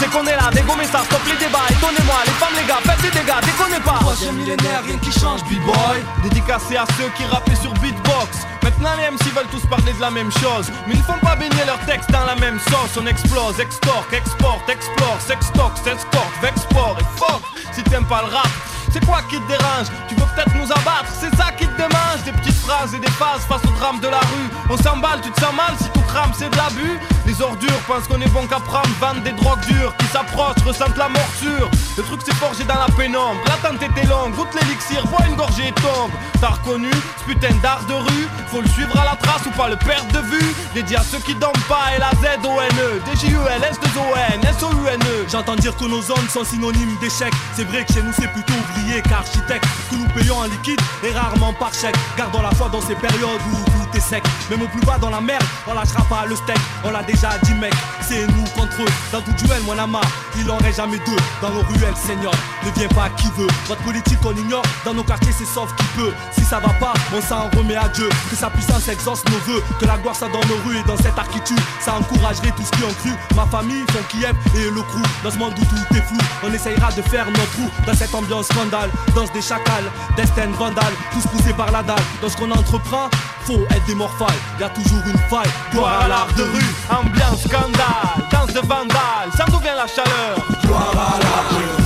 C'est qu'on est là, dégommez ça, stop les débats Étonnez-moi, les femmes, les gars, faites des dégâts, déconnez pas. Troisième millénaire, rien qui change, b-boy. Dédicacé à ceux qui rappaient sur beatbox. Maintenant les MC veulent tous parler de la même chose. Mais ils font pas baigner leurs textes dans la même sauce. On explose, extorque, exporte, explore, sextoque, s'escorte, vexport et fuck. Si t'aimes pas le rap c'est quoi qui te dérange? Tu veux peut-être nous abattre, c'est ça qui te démange. Des petites phrases et des phases face au drame de la rue. On s'emballe, tu te sens mal si tout crame, c'est de l'abus. Les ordures pensent qu'on est bon qu'à prendre Vendent des drogues dures qui s'approchent, ressentent la morsure. Le truc c'est forgé dans la pénombre. L'attente était longue, goûte l'élixir, bois une gorgée et tombe. T'as reconnu ce putain d'art de rue. Faut le suivre à la trace ou pas le perdre de vue. Dédié à ceux qui dorment pas, L-A-Z-O-N-E D-J-U-L-S-2-O-N, S-O-U-N-E J'entends dire que nos zones sont synonymes d'échec. C'est vrai que chez nous c'est plutôt qu'architecte. Que nous payons en liquide et rarement par chèque. Gardons la foi dans ces périodes où tout est sec. Même au plus bas dans la merde, on lâchera pas le steak. On l'a déjà dit mec, c'est nous contre eux. Dans tout duel, mon ama, il en aurait jamais deux. Dans nos ruelles, Seigneur, ne viens pas qui veut. Votre politique on ignore, dans nos quartiers c'est sauf qui peut. Si ça va pas, on s'en remet à Dieu. Que sa puissance exauce nos voeux. Que la gloire soit dans nos rues et dans cette architecture. Ça encouragerait tout ce qui ont cru. Ma famille, son Kiev et le crew. Dans ce monde où tout est flou, on essayera de faire notre trou. Dans cette ambiance danse des chacals, destin vandale, tous poussés par la dalle. Dans ce qu'on entreprend, faut être des morphales. Y a toujours une faille, gloire à l'art de rue. Ambiance scandale, danse de vandale, ça d'où vient la chaleur DJ,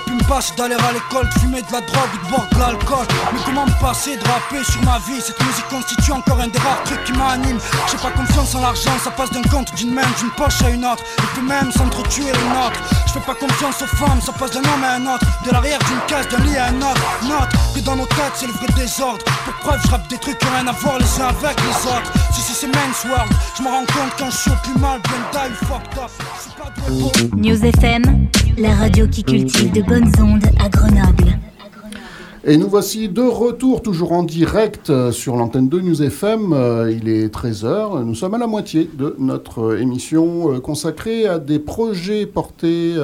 amené, j'aurais pu me passer d'aller à l'école, de fumer de la drogue ou de boire de l'alcool. Mais comment me passer de rapper sur ma vie? Cette musique constitue encore un des rares trucs qui m'anime. J'ai pas confiance en l'argent, ça passe d'un compte d'une main, d'une poche à une autre. Et puis même s'entretuer les nôtres. Je fais pas confiance aux femmes, ça passe d'un homme à un autre. De l'arrière d'une case, d'un lit à un autre. Note que dans nos têtes c'est le vrai désordre. Pour preuve, je rappe des trucs qui ont rien à voir les uns avec les autres. Si si c'est Men's World, je me rends compte quand je suis au plus mal, bien die, fucked up. News FM, la radio qui cultive de bonnes ondes à Grenoble. Et nous voici de retour, toujours en direct euh, sur l'antenne de News FM. Euh, Il est 13h. Nous sommes à la moitié de notre émission euh, consacrée à des projets portés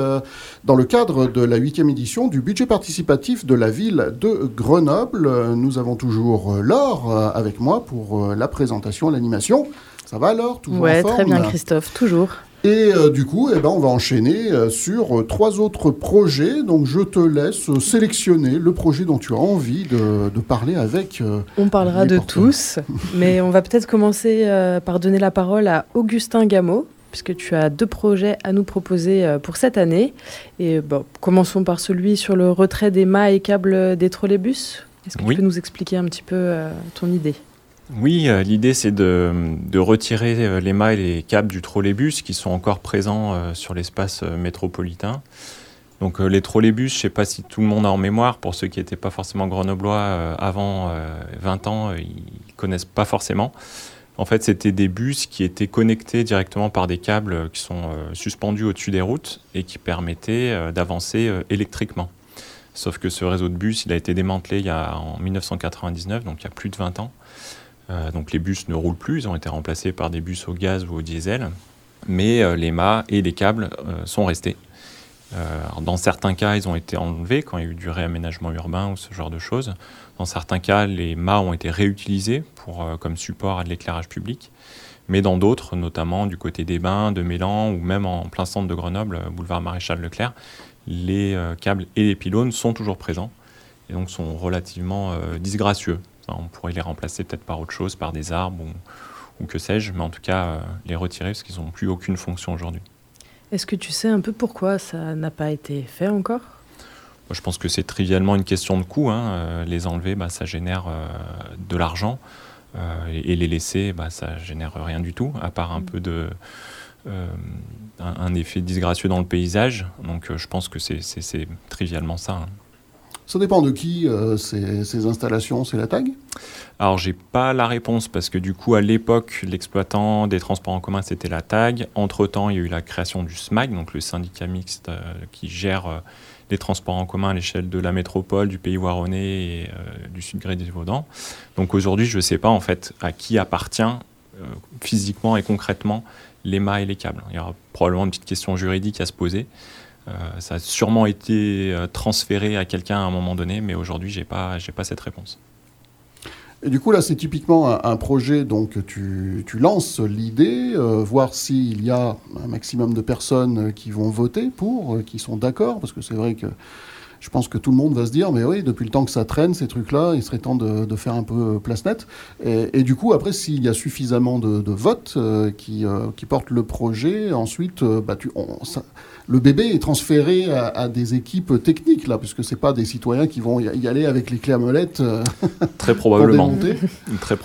dans le cadre de la huitième édition du budget participatif de la ville de Grenoble. Nous avons toujours Laure avec moi pour la présentation, l'animation. Ça va alors Toujours Ouais, en forme? très bien Christophe, toujours. Et euh, du coup, eh ben, on va enchaîner euh, sur euh, trois autres projets. Donc je te laisse sélectionner le projet dont tu as envie de, de parler avec. euh, On parlera de tous, mais on va peut-être commencer euh, par donner la parole à Augustin Gameau, puisque tu as deux projets à nous proposer euh, pour cette année. Et bon, commençons par celui sur le retrait des mâts et câbles des trolleybus. Est-ce que Oui. tu peux nous expliquer un petit peu euh, ton idée? Oui, euh, l'idée c'est de, retirer euh, les mâts et les câbles du trolleybus qui sont encore présents euh, sur l'espace métropolitain. Donc les trolleybus, je ne sais pas si tout le monde a en mémoire, pour ceux qui n'étaient pas forcément grenoblois avant euh, 20 ans, ils connaissent pas forcément. En fait, c'était des bus qui étaient connectés directement par des câbles qui sont suspendus au-dessus des routes et qui permettaient d'avancer électriquement. Sauf que ce réseau de bus, il a été démantelé il y a, en 1999, donc il y a plus de 20 ans. Euh, donc les bus ne roulent plus, ils ont été remplacés par des bus au gaz ou au diesel, mais euh, les mâts et les câbles euh, sont restés. Dans certains cas, ils ont été enlevés quand il y a eu du réaménagement urbain ou ce genre de choses. Dans certains cas, les mâts ont été réutilisés pour, comme support à de l'éclairage public. Mais dans d'autres, notamment du côté des Bains, de Mélan ou même en plein centre de Grenoble, boulevard Maréchal Leclerc, les câbles et les pylônes sont toujours présents et donc sont relativement disgracieux. On pourrait les remplacer peut-être par autre chose, par des arbres ou, ou que sais-je, mais en tout cas euh, les retirer parce qu'ils n'ont plus aucune fonction aujourd'hui. Est-ce que tu sais un peu pourquoi ça n'a pas été fait encore? Moi, je pense que c'est trivialement une question de coût. hein. Euh, les enlever, bah, ça génère euh, de l'argent. Et, les laisser, bah, ça génère rien du tout, à part un peu de. euh, un, un effet disgracieux dans le paysage. Donc euh, je pense que c'est trivialement ça. hein. Ça dépend de qui euh, ces, installations, c'est la tag Alors, j'ai pas la réponse parce que du coup, à l'époque, l'exploitant des transports en commun, c'était la TAG. Entre-temps, il y a eu la création du SMAG, donc le syndicat mixte euh, qui gère euh, les transports en commun à l'échelle de la métropole, du pays Waronnais et du sud gré des Vaudan. Donc aujourd'hui, je ne sais pas en fait à qui appartient physiquement et concrètement les mâts et les câbles. Il y aura probablement une petite question juridique à se poser. Euh, ça a sûrement été euh, transféré à quelqu'un à un moment donné, mais aujourd'hui, j'ai pas, j'ai pas cette réponse. Et du coup, là, c'est typiquement un, projet, donc tu, tu lances l'idée, euh, voir s'il y a un maximum de personnes qui vont voter pour, euh, qui sont d'accord, parce que c'est vrai que je pense que tout le monde va se dire, mais oui, depuis le temps que ça traîne, ces trucs-là, il serait temps de, faire un peu place nette. Et, du coup, après, s'il y a suffisamment de, votes qui, qui portent le projet, ensuite, bah, tu, on- le bébé est transféré à, à des équipes techniques, là, puisque c'est pas des citoyens qui vont y aller avec les clés à molette. euh, Très probablement. Très.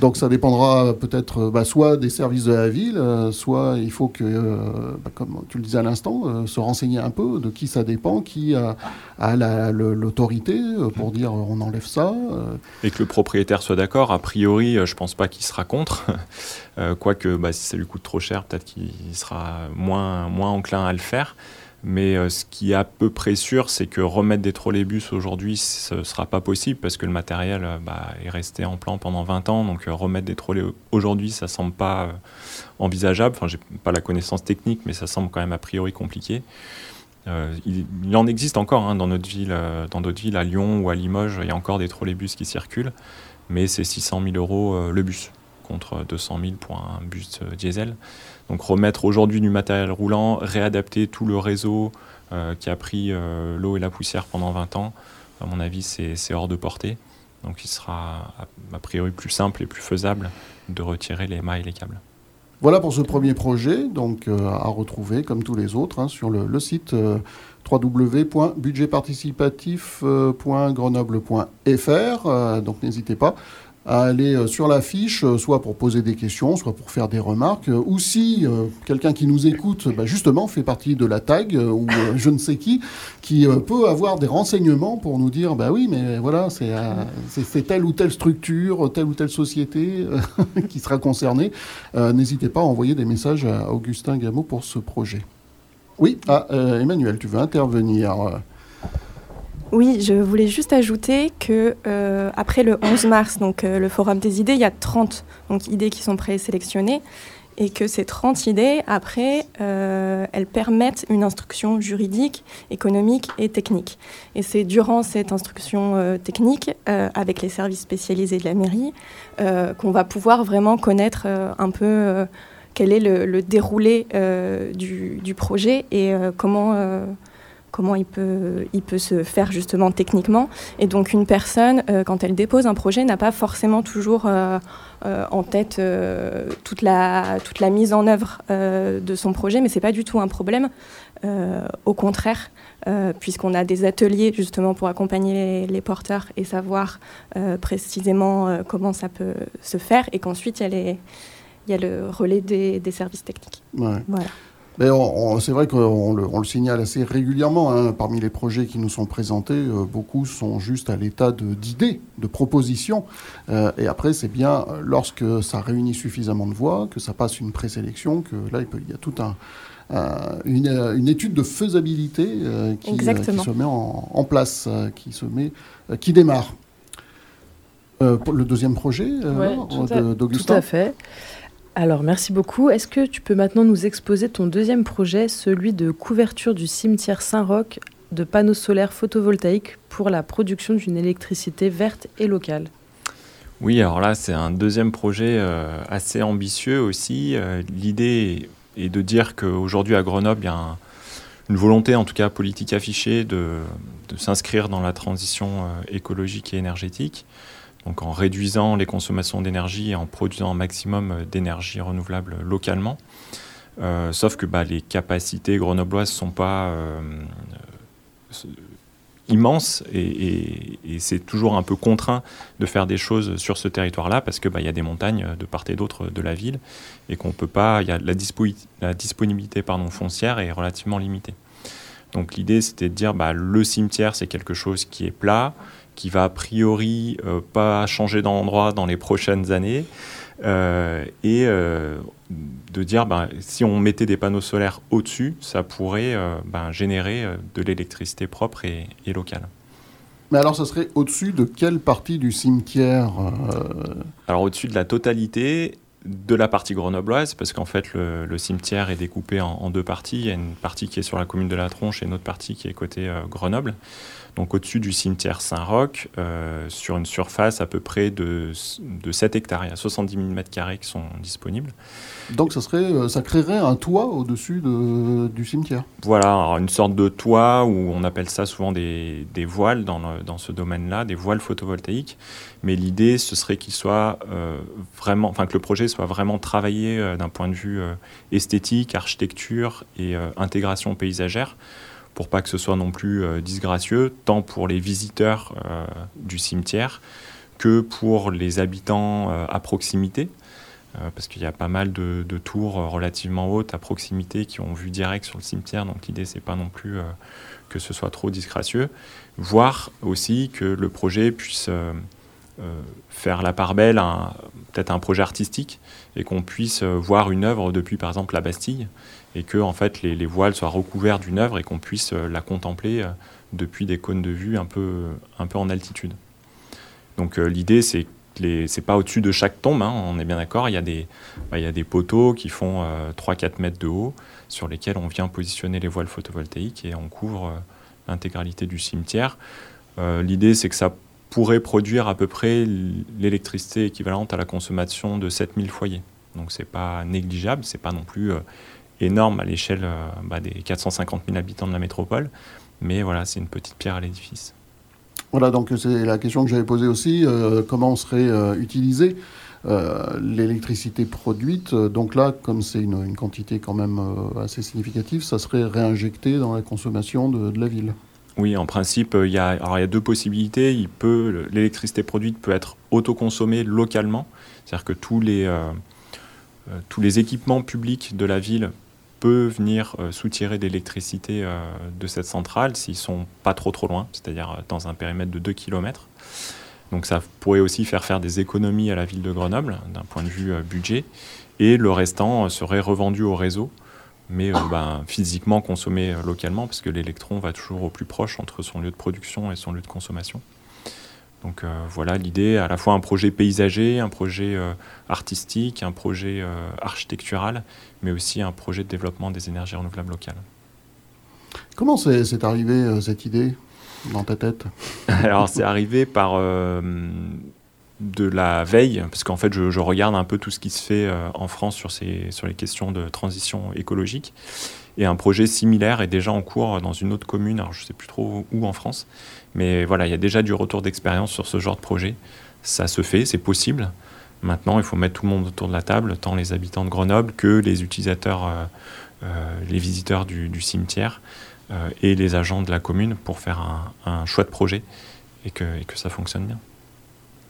Donc ça dépendra peut-être euh, bah, soit des services de la ville, euh, soit il faut que, euh, bah, comme tu le disais à l'instant, euh, se renseigner un peu de qui ça dépend, qui a, a l'autorité euh, pour dire euh, on enlève ça. euh. Et que le propriétaire soit d'accord, a priori, euh, je pense pas qu'il sera contre. Euh, Quoique, bah, si ça lui coûte trop cher, peut-être qu'il sera moins, moins enclin à le faire. Mais euh, ce qui est à peu près sûr, c'est que remettre des trolleybus aujourd'hui, ce ne sera pas possible parce que le matériel euh, bah, est resté en plan pendant 20 ans. Donc euh, remettre des trolleys aujourd'hui, ça semble pas envisageable. Enfin, j'ai pas la connaissance technique, mais ça semble quand même a priori compliqué. Il, en existe encore hein, dans notre ville, dans d'autres villes, à Lyon ou à Limoges, il y a encore des trolleybus qui circulent, mais c'est 600 000 euros le bus contre 200 000 pour un bus diesel. Donc remettre aujourd'hui du matériel roulant, réadapter tout le réseau euh, qui a pris euh, l'eau et la poussière pendant 20 ans, à mon avis, c'est hors de portée. Donc il sera a, priori plus simple et plus faisable de retirer les mâts et les câbles. Voilà pour ce premier projet, donc euh, à retrouver comme tous les autres hein, sur le, site www.budgetparticipatif.grenoble.fr. Donc n'hésitez pas à aller euh, sur la fiche, euh, soit pour poser des questions, soit pour faire des remarques, euh, ou si quelqu'un qui nous écoute, bah, justement, fait partie de la tag, ou je ne sais qui, qui peut avoir des renseignements pour nous dire, bah oui, mais voilà, c'est telle ou telle structure, telle ou telle société qui sera concernée. N'hésitez pas à envoyer des messages à Augustin Gameau pour ce projet. Oui, ah, Emmanuel, tu veux intervenir Oui, je voulais juste ajouter que euh, après le 11 mars, donc euh, le Forum des idées, il y a 30 donc, idées qui sont présélectionnées. et que ces 30 idées, après, euh, elles permettent une instruction juridique, économique et technique. Et c'est durant cette instruction technique, avec les services spécialisés de la mairie, qu'on va pouvoir vraiment connaître un peu quel est le, déroulé du, du, projet et comment comment il peut, il peut se faire justement techniquement. Et donc une personne, euh, quand elle dépose un projet, n'a pas forcément toujours euh, euh, en tête toute, la, toute la mise en œuvre de son projet, mais ce n'est pas du tout un problème. au contraire, puisqu'on a des ateliers justement pour accompagner les, porteurs et savoir précisément comment ça peut se faire, et qu'ensuite il y, a le relais des, services techniques. Voilà c'est vrai qu'on le, signale assez régulièrement. Hein. Parmi les projets qui nous sont présentés, euh, beaucoup sont juste à l'état d'idées, de, propositions. Euh, et après, c'est bien lorsque ça réunit suffisamment de voix, que ça passe une présélection, que là, il, y a toute une, étude de faisabilité euh, qui, se met en, place, qui, se met, qui démarre. le deuxième projet d'Augustin Tout à fait. Alors, merci beaucoup. Est-ce que tu peux maintenant nous exposer ton deuxième projet, celui de couverture du cimetière Saint-Roch de panneaux solaires photovoltaïques pour la production d'une électricité verte et locale? Oui, alors là, c'est un deuxième projet euh, assez ambitieux aussi. Euh, l'idée est de dire qu'aujourd'hui à Grenoble, il y a une volonté, en tout cas politique affichée, de, s'inscrire dans la transition euh, écologique et énergétique donc en réduisant les consommations d'énergie et en produisant un maximum d'énergie renouvelable localement. Euh, sauf que bah, les capacités grenobloises ne sont pas euh, immenses et, c'est toujours un peu contraint de faire des choses sur ce territoire-là parce qu'il bah, y a des montagnes de part et d'autre de la ville et qu'on peut pas, y a la, disponibilité foncière est relativement limitée. Donc l'idée c'était de dire bah, le cimetière c'est quelque chose qui est plat, qui va a priori euh, pas changer d'endroit dans les prochaines années. Euh, et euh, de dire ben, si on mettait des panneaux solaires au-dessus, ça pourrait ben, générer de l'électricité propre et, locale. Mais alors, ça serait au-dessus de quelle partie du cimetière Alors, au-dessus de la totalité de la partie grenobloise, parce qu'en fait, le, cimetière est découpé en, en, deux parties. Il y a une partie qui est sur la commune de la Tronche et une autre partie qui est côté Grenoble donc au-dessus du cimetière Saint-Roch, euh, sur une surface à peu près de, de 7 hectares. Il y a 70 000 m2 qui sont disponibles. Donc ça, serait, euh, ça créerait un toit au-dessus du cimetière Voilà, une sorte de toit où on appelle ça souvent des, des voiles dans, dans ce domaine-là, des voiles photovoltaïques. Mais l'idée, ce serait qu'il soit euh, vraiment, enfin que le projet soit vraiment travaillé d'un point de vue esthétique, architecture et intégration paysagère pour pas que ce soit non plus euh, disgracieux, tant pour les visiteurs euh, du cimetière que pour les habitants euh, à proximité, parce qu'il y a pas mal de, tours relativement hautes à proximité qui ont vue direct sur le cimetière, donc l'idée c'est pas non plus que ce soit trop disgracieux, voire aussi que le projet puisse faire la part belle peut-être un projet artistique et qu'on puisse voir une œuvre depuis par exemple la Bastille et que en fait les, voiles soient recouverts d'une œuvre et qu'on puisse euh, la contempler euh, depuis des cônes de vue un peu, un peu en altitude. Donc euh, l'idée c'est que c'est pas au-dessus de chaque tombe, hein, on est bien d'accord, il, y a des, bah, il y a des poteaux qui font 3-4 mètres de haut sur lesquels on vient positionner les voiles photovoltaïques et on couvre l'intégralité du cimetière. l'idée c'est que ça pourrait produire à peu près l'électricité équivalente à la consommation de 7000 foyers. Donc c'est pas négligeable, c'est pas non plus énorme à l'échelle euh, bah, des 450 000 habitants de la métropole. Mais voilà, c'est une petite pierre à l'édifice. Voilà, donc c'est la question que j'avais posée aussi. Euh, comment serait euh, utilisée l'électricité produite Donc là, comme c'est une, quantité quand même assez significative, ça serait réinjecté dans la consommation de, la ville. Oui, en principe, il y a, il y a deux possibilités. Il peut, l'électricité produite peut être autoconsommée localement, c'est-à-dire que tous les, tous les équipements publics de la ville peut venir euh, soutirer d'électricité euh, de cette centrale s'ils sont pas trop trop loin, c'est-à-dire euh, dans un périmètre de 2 km. Donc ça pourrait aussi faire faire des économies à la ville de Grenoble d'un point de vue budget. Et le restant serait revendu au réseau, mais ben, physiquement consommé localement, parce que l'électron va toujours au plus proche entre son lieu de production et son lieu de consommation. Donc voilà l'idée, à la fois un projet paysager, un projet artistique, un projet architectural, mais aussi un projet de développement des énergies renouvelables locales. Comment c'est arrivé cette idée dans ta tête? Alors c'est arrivé par de la veille, parce qu'en fait, je, regarde un peu tout ce qui se fait euh, en France sur, ces, sur les questions de transition écologique. Et un projet similaire est déjà en cours dans une autre commune, alors je ne sais plus trop où en France, mais voilà, il y a déjà du retour d'expérience sur ce genre de projet. Ça se fait, c'est possible. Maintenant, il faut mettre tout le monde autour de la table, tant les habitants de Grenoble que les utilisateurs, euh, euh, les visiteurs du, cimetière et les agents de la commune pour faire un, choix de projet et que, et que ça fonctionne bien.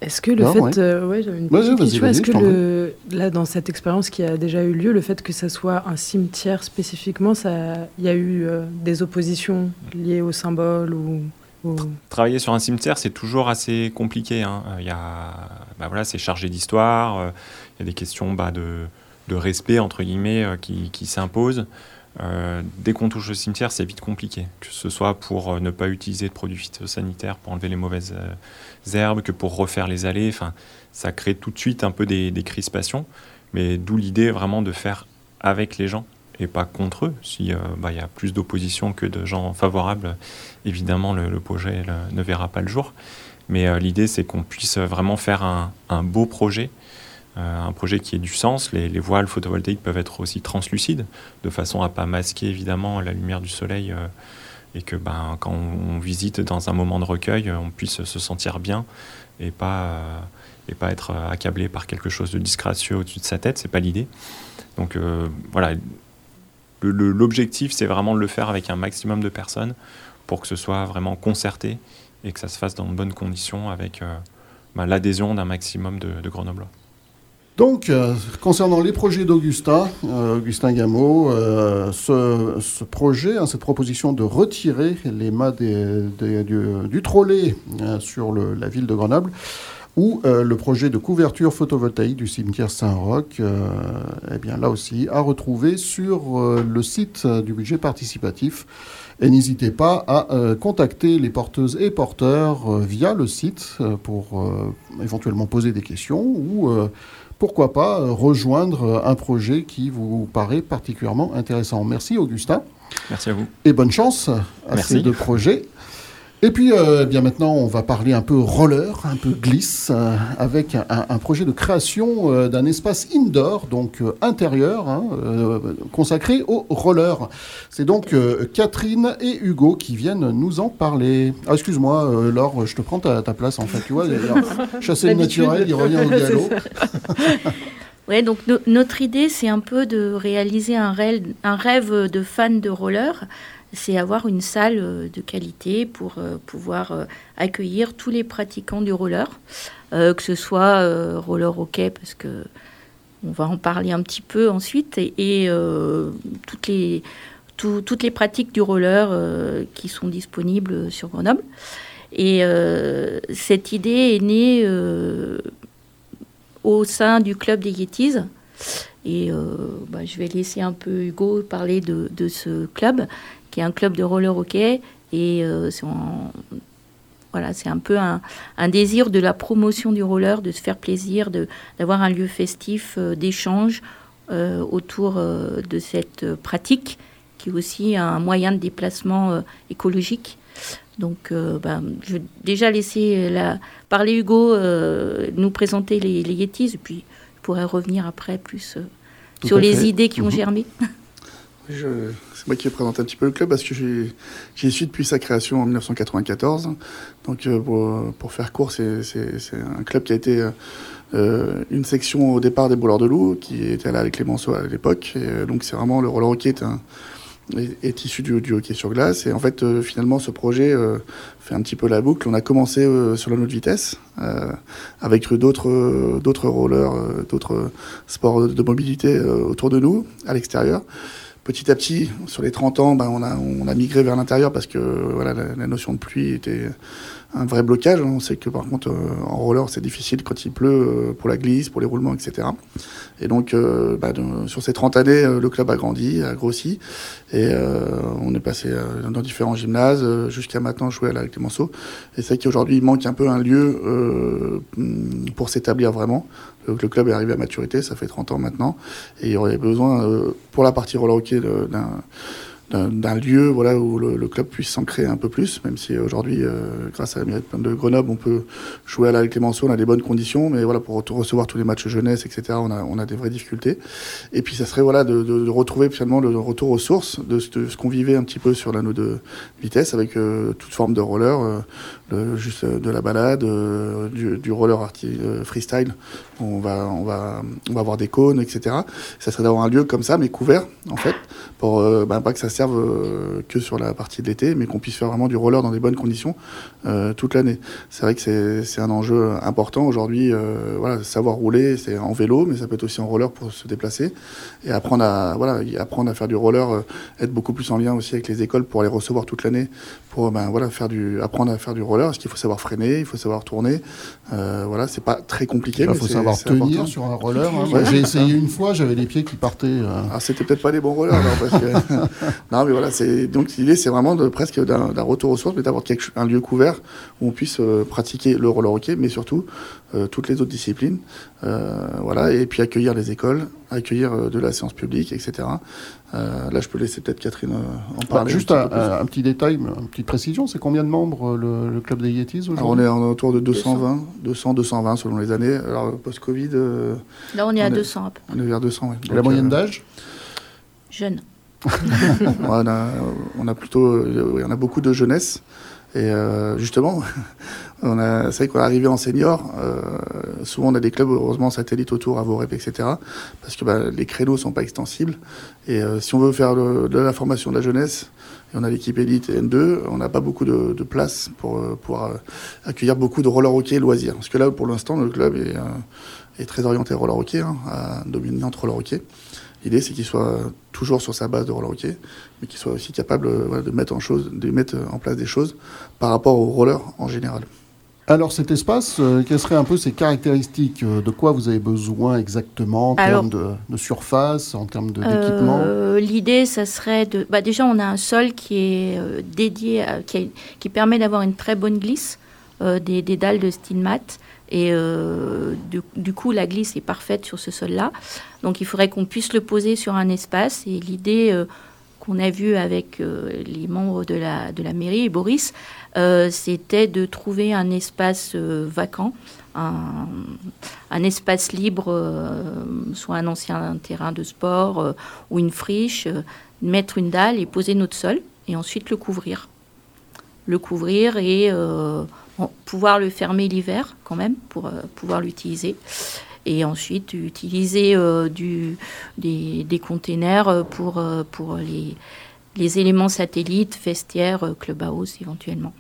Est-ce que le fait, euh, j'avais une petite question. Est-ce que le, là, dans cette expérience qui a déjà eu lieu, le fait que ça soit un cimetière spécifiquement, ça, il y a eu euh, des oppositions liées au symbole ou Travailler sur un cimetière, c'est toujours assez compliqué. Hein. Il y a, bah voilà, c'est chargé d'histoire. Euh, il y a des questions bah, de, de, respect entre guillemets qui, qui s'imposent. Euh, dès qu'on touche le cimetière, c'est vite compliqué, que ce soit pour euh, ne pas utiliser de produits phytosanitaires pour enlever les mauvaises euh, herbes, que pour refaire les allées. Enfin, ça crée tout de suite un peu des, crispations, mais d'où l'idée vraiment de faire avec les gens pas contre eux. S'il bah, y a plus d'opposition que de gens favorables, évidemment, le, projet ne verra pas le jour. Mais l'idée, c'est qu'on puisse vraiment faire un beau projet euh, un projet qui ait du sens. Les, voiles photovoltaïques peuvent être aussi translucides, de façon à pas masquer évidemment la lumière du soleil euh, et que ben, quand on, visite dans un moment de recueil, on puisse se sentir bien et pas, euh, et pas être accablé par quelque chose de disgracieux au-dessus de sa tête. C'est pas l'idée. Donc voilà, l'objectif c'est vraiment de le faire avec un maximum de personnes pour que ce soit vraiment concerté et que ça se fasse dans de bonnes conditions avec ben, l'adhésion d'un maximum de, de Grenoblois. Donc, euh, concernant les projets d'Augustin, euh, Augustin Gameau, euh, ce, projet, hein, cette proposition de retirer les mâts du, trolley sur la ville de Grenoble, ou le projet de couverture photovoltaïque du cimetière Saint-Roch, eh bien là aussi, à retrouver sur le site du budget participatif. Et n'hésitez pas à contacter les porteuses et porteurs via le site pour éventuellement poser des questions ou pourquoi pas euh, rejoindre euh, un projet qui vous paraît particulièrement intéressant. Merci Augustin. Merci à vous. Et bonne chance à ces deux projets. Et puis, euh, eh bien maintenant, on va parler un peu roller, un peu glisse, euh, avec un, projet de création euh, d'un espace indoor, donc intérieur, hein, consacré au roller. C'est donc Catherine et Hugo qui viennent nous en parler. Ah, excuse-moi, Laure, je te prends ta, place, en fait. Tu vois, chasser le naturel, il revient au galop. Ouais, donc notre idée, c'est un peu de réaliser un rêve, un rêve de fan de roller c'est avoir une salle euh, de qualité pour euh, pouvoir euh, accueillir tous les pratiquants du roller, que ce soit roller hockey, parce que on va en parler un petit peu ensuite, et, toutes, les, pratiques du roller qui sont disponibles sur Grenoble. Et cette idée est née au sein du club des Yetis. Et bah, je vais laisser un peu Hugo parler de ce club qui est un club de roller hockey. Et euh, c'est voilà, c'est un peu un, désir de la promotion du roller, de se faire plaisir, d'avoir un lieu festif euh, d'échange euh, autour de cette pratique, qui est aussi un moyen de déplacement écologique. Donc, ben, je vais déjà laisser la, parler Hugo, nous présenter les, les Yetis, et puis je pourrais revenir après plus sur les idées qui ont mhm. germé. C'est moi qui vais présenter un petit peu le club parce que j'y suis depuis sa création en 1994. Donc euh, pour, faire court, c'est un club qui a été euh, une section au départ des Bouleurs de Loup, qui était là avec Clémenceau à l'époque. Euh, donc c'est vraiment le roller hockey est, est, issu du, hockey sur glace. Et en fait, finalement, ce projet fait un petit peu la boucle. On a commencé sur la note vitesse avec d'autres d'autres rollers, d'autres sports de mobilité autour de nous, à l'extérieur. Petit à petit, sur les 30 ans, ben, on, a, on a migré vers l'intérieur parce que voilà, la, la, notion de pluie était un vrai blocage. On sait que par contre, euh, en roller, c'est difficile quand il pleut euh, pour la glisse, pour les roulements, etc. Et donc, euh, bah, sur ces 30 années, le club a grandi, a grossi. Et on est passé dans différents gymnases, jusqu'à maintenant jouer à la Clémenceau. Et c'est qu'aujourd'hui, il manque un peu un lieu pour s'établir vraiment. Le, le, club est arrivé à maturité, ça fait 30 ans maintenant. Et il y aurait besoin, pour la partie roller hockey, d'un d'un lieu voilà, où le, club puisse s'ancrer un peu plus, même si aujourd'hui, euh, grâce à la mairie de Grenoble, on peut jouer à la Clémenceau, on a des bonnes conditions, mais voilà, pour recevoir tous les matchs jeunesse, etc., on a, on a des vraies difficultés. Et puis ça serait voilà, de, retrouver finalement le retour aux sources de, ce qu'on vivait un petit peu sur l'anneau de vitesse, avec euh, toute forme de roller, euh, le, juste de la balade, euh, du, roller euh, freestyle, on va, on, va, on va avoir des cônes, etc. Ça serait d'avoir un lieu comme ça, mais couvert, en fait, pour euh, bah, pas que ça serve euh, que sur la partie de l'été, mais qu'on puisse faire vraiment du roller dans des bonnes conditions euh, toute l'année. C'est vrai que c'est un enjeu important aujourd'hui. voilà, savoir rouler, c'est en vélo, mais ça peut être aussi en roller pour se déplacer et apprendre à voilà, apprendre à faire du roller, être beaucoup plus en lien aussi avec les écoles pour les recevoir toute l'année, pour ben voilà faire du apprendre à faire du roller. Parce qu'il faut savoir freiner, il faut savoir tourner. voilà, c'est pas très compliqué. Il faut savoir tenir important. sur un roller. Hein. J'ai essayé une fois, j'avais les pieds qui partaient. Ah, c'était peut-être pas les bons rollers. Alors, parce que... non, mais voilà, c'est donc l'idée, c'est vraiment de presque d'un retour aux sources, mais d'avoir un lieu couvert où on puisse euh, pratiquer le roller hockey, mais surtout euh, toutes les autres disciplines, euh, voilà, et puis accueillir les écoles, accueillir euh, de la séance publique, etc. Euh, là, je peux laisser peut-être Catherine en bah, parler. juste un, un, un, petit détail, une petite précision, c'est combien de membres le, le club des Yetis aujourd'hui? On est en autour de 220, 200, 220 selon les années. Alors post-Covid. là, on est on à est, 200 à peu On est vers 200, oui. La moyenne d'âge? Jeune. on, a, on, a, plutôt, on a beaucoup de jeunesse. Et euh, justement, on a, c'est vrai qu'on est arrivé en senior. Euh, souvent, on a des clubs, heureusement, satellites autour, à vos rêves, etc. Parce que bah, les créneaux sont pas extensibles. Et euh, si on veut faire de la formation de la jeunesse, et on a l'équipe élite N2, on n'a pas beaucoup de, de place pour euh, pouvoir euh, accueillir beaucoup de roller hockey loisirs. Parce que là, pour l'instant, le club est, euh, est très orienté roller hockey, hein, à dominante roller hockey. L'idée, c'est qu'il soit toujours sur sa base de roller hockey, mais qu'il soit aussi capable voilà, de, mettre en chose, de mettre en place des choses par rapport au roller en général. Alors cet espace, euh, quelles seraient un peu ses caractéristiques De quoi vous avez besoin exactement en Alors, termes de, de, surface, en termes d'équipement? euh, L'idée, ça serait de... Bah, déjà, on a un sol qui est euh, dédié, à, qui, est, qui, permet d'avoir une très bonne glisse, euh, des, des, dalles de steel mat. Et euh, du, coup, la glisse est parfaite sur ce sol-là. Donc, il faudrait qu'on puisse le poser sur un espace. Et l'idée euh, qu'on a vue avec euh, les membres de la, de la mairie et Boris, c'était de trouver un espace vacant, un, un, espace libre, soit un ancien terrain de sport ou une friche, mettre une dalle et poser notre sol, et ensuite le couvrir. Le couvrir et pouvoir le fermer l'hiver quand même pour euh, pouvoir l'utiliser et ensuite utiliser euh, des, des, containers pour, euh, pour les, les éléments satellites, vestiaires, clubhouse éventuellement.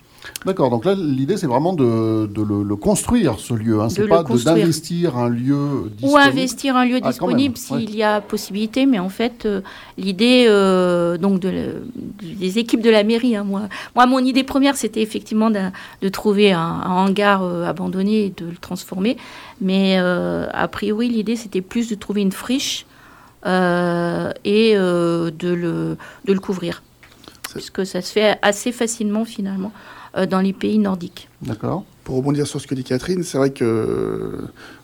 D'accord, donc là l'idée c'est vraiment de, de le, le, construire ce lieu, hein. c'est pas d'investir un lieu disponible. Ou investir un lieu ah, disponible s'il ouais. y a possibilité, mais en fait euh, l'idée euh, donc de des équipes de la mairie, hein, moi, moi mon idée première c'était effectivement de, trouver un, un hangar euh, abandonné et de le transformer, mais a priori l'idée c'était plus de trouver une friche et de, le, de le couvrir, puisque ça se fait assez facilement finalement dans les pays nordiques. D'accord. Pour rebondir sur ce que dit Catherine, c'est vrai que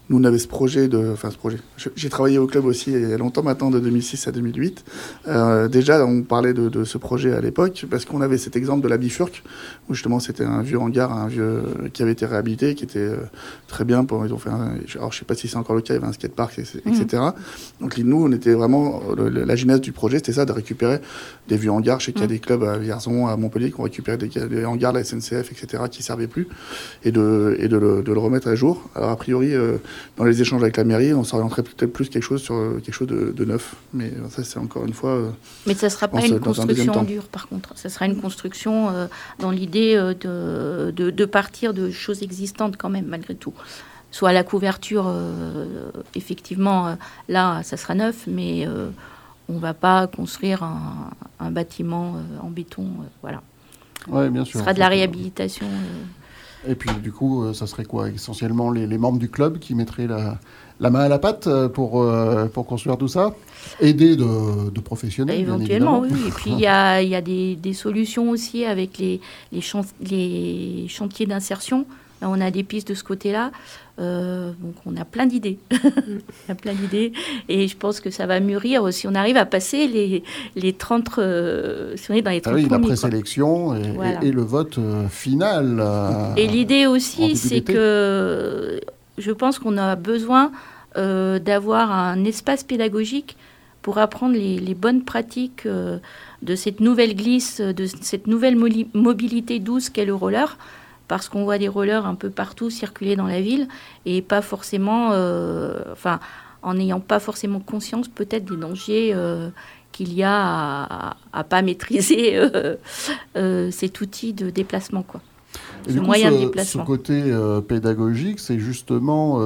nous, on avait ce projet de. Enfin, ce projet. J'ai travaillé au club aussi il y a longtemps maintenant, de 2006 à 2008. Euh, déjà, on parlait de, de ce projet à l'époque parce qu'on avait cet exemple de la bifurque, où justement c'était un vieux hangar, un vieux qui avait été réhabilité, qui était euh, très bien. Pour, ils ont fait un, alors, je sais pas si c'est encore le cas, il y avait un skatepark, etc. Mmh. Donc, nous, on était vraiment. Le, la genèse du projet, c'était ça, de récupérer des vieux hangars. Je sais qu'il y a des clubs à Vierzon, à Montpellier, qui ont récupéré des, des hangars de la SNCF, etc., qui servaient plus, et de, et de, le, de le remettre à jour. Alors, a priori, euh, dans les échanges avec la mairie, on s'orienterait peut-être plus quelque chose sur quelque chose de, de neuf. Mais ça, c'est encore une fois. Euh, Mais ça ne sera pas une construction en dur, par contre. Ça sera une construction euh, dans l'idée euh, de, de, de, partir de choses existantes, quand même, malgré tout. Soit la couverture, euh, effectivement, là, ça sera neuf, mais On ne va pas construire un, un bâtiment en béton. voilà. Ouais, bien sûr. Ce sera de la réhabilitation. Et puis, du coup, ça serait quoi Essentiellement les, les membres du club qui mettraient la, la main à la pâte pour, pour construire tout ça? Aider de, de professionnels Éventuellement, oui. Et puis, il y a, y a des, des, solutions aussi avec les, les, les chantiers d'insertion. On a des pistes de ce côté-là. Euh, donc on a plein d'idées. on a plein d'idées. Et je pense que ça va mûrir si on arrive à passer les, les 30... Euh, si on est dans les 30 ah oui, la présélection et, et, le vote euh, final. et l'idée aussi, c'est que je pense qu'on a besoin d'avoir un espace pédagogique pour apprendre les, les bonnes pratiques de cette nouvelle glisse, de cette nouvelle mobilité douce qu'est le roller parce qu'on voit des rollers un peu partout circuler dans la ville et pas forcément, euh, enfin, en n'ayant pas forcément conscience peut-être des dangers euh, qu'il y a à, à, pas maîtriser euh, cet outil de déplacement, quoi. ce moyen de déplacement. Ce côté pédagogique, c'est justement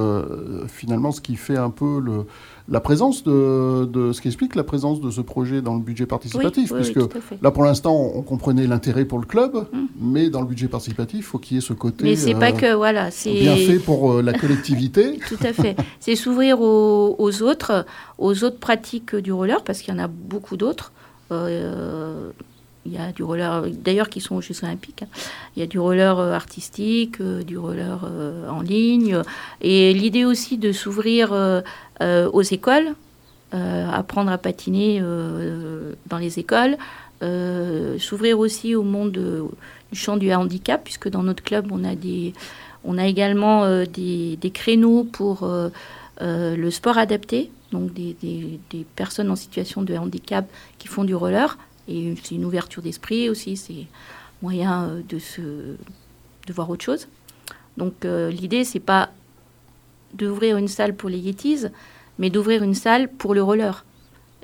finalement ce qui fait un peu le la présence de, ce qui explique la présence de ce projet dans le budget participatif, puisque là pour l'instant on comprenait l'intérêt pour le club, hum. mais dans le budget participatif, il faut qu'il y ait ce côté. Mais c'est pas euh, que voilà, c'est bien fait pour euh, la collectivité. Tout à fait. C'est s'ouvrir aux, autres, aux autres pratiques du roller, parce qu'il y en a beaucoup d'autres. Euh, il y a du roller, d'ailleurs, qui sont aux Jeux Olympiques. Hein. Il y a du roller artistique, du roller en ligne. Et l'idée aussi de s'ouvrir euh, aux écoles, euh, apprendre à patiner euh, dans les écoles, s'ouvrir aussi au monde du champ du handicap, puisque dans notre club, on a, des, on a également des, créneaux pour le sport adapté, donc des, des, personnes en situation de handicap qui font du roller. Et c'est une ouverture d'esprit aussi, c'est moyen de, se, de voir autre chose. Donc l'idée, c'est pas d'ouvrir une salle pour les Yetis, mais d'ouvrir une salle pour le roller.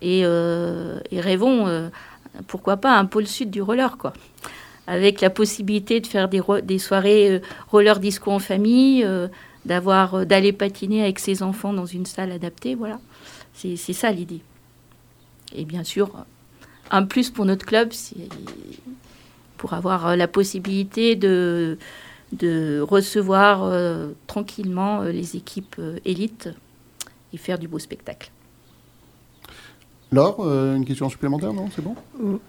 Et, euh, rêvons, euh, pourquoi pas, un pôle sud du roller, quoi. Avec la possibilité de faire des, des soirées euh, roller disco en famille, d'avoir, d'aller patiner avec ses enfants dans une salle adaptée, voilà. C'est ça l'idée. Et bien sûr, un plus pour notre club, pour avoir la possibilité de, de recevoir tranquillement les équipes élites et faire du beau spectacle. Laure, euh, une question supplémentaire, non? C'est bon?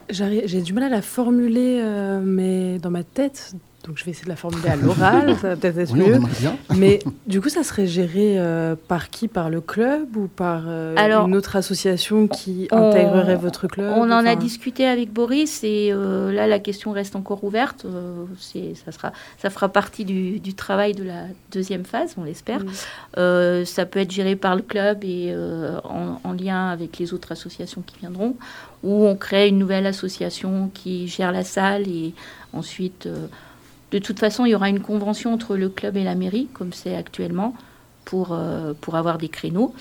J'ai du mal à la formuler, euh, mais dans ma tête, donc je vais essayer de la formuler à l'oral, ça va peut-être être mieux. Mais du coup, ça serait géré euh, par qui? Par le club ou par euh, une autre association qui intégrerait votre club On en a discuté avec Boris et euh, là, la question reste encore ouverte. ça, sera, ça fera partie du, travail de la deuxième phase, on l'espère. ça peut être géré par le club et en, en, lien avec les autres associations qui viendront, ou on crée une nouvelle association qui gère la salle et ensuite de toute façon, il y aura une convention entre le club et la mairie, comme c'est actuellement, pour, euh, pour avoir des créneaux.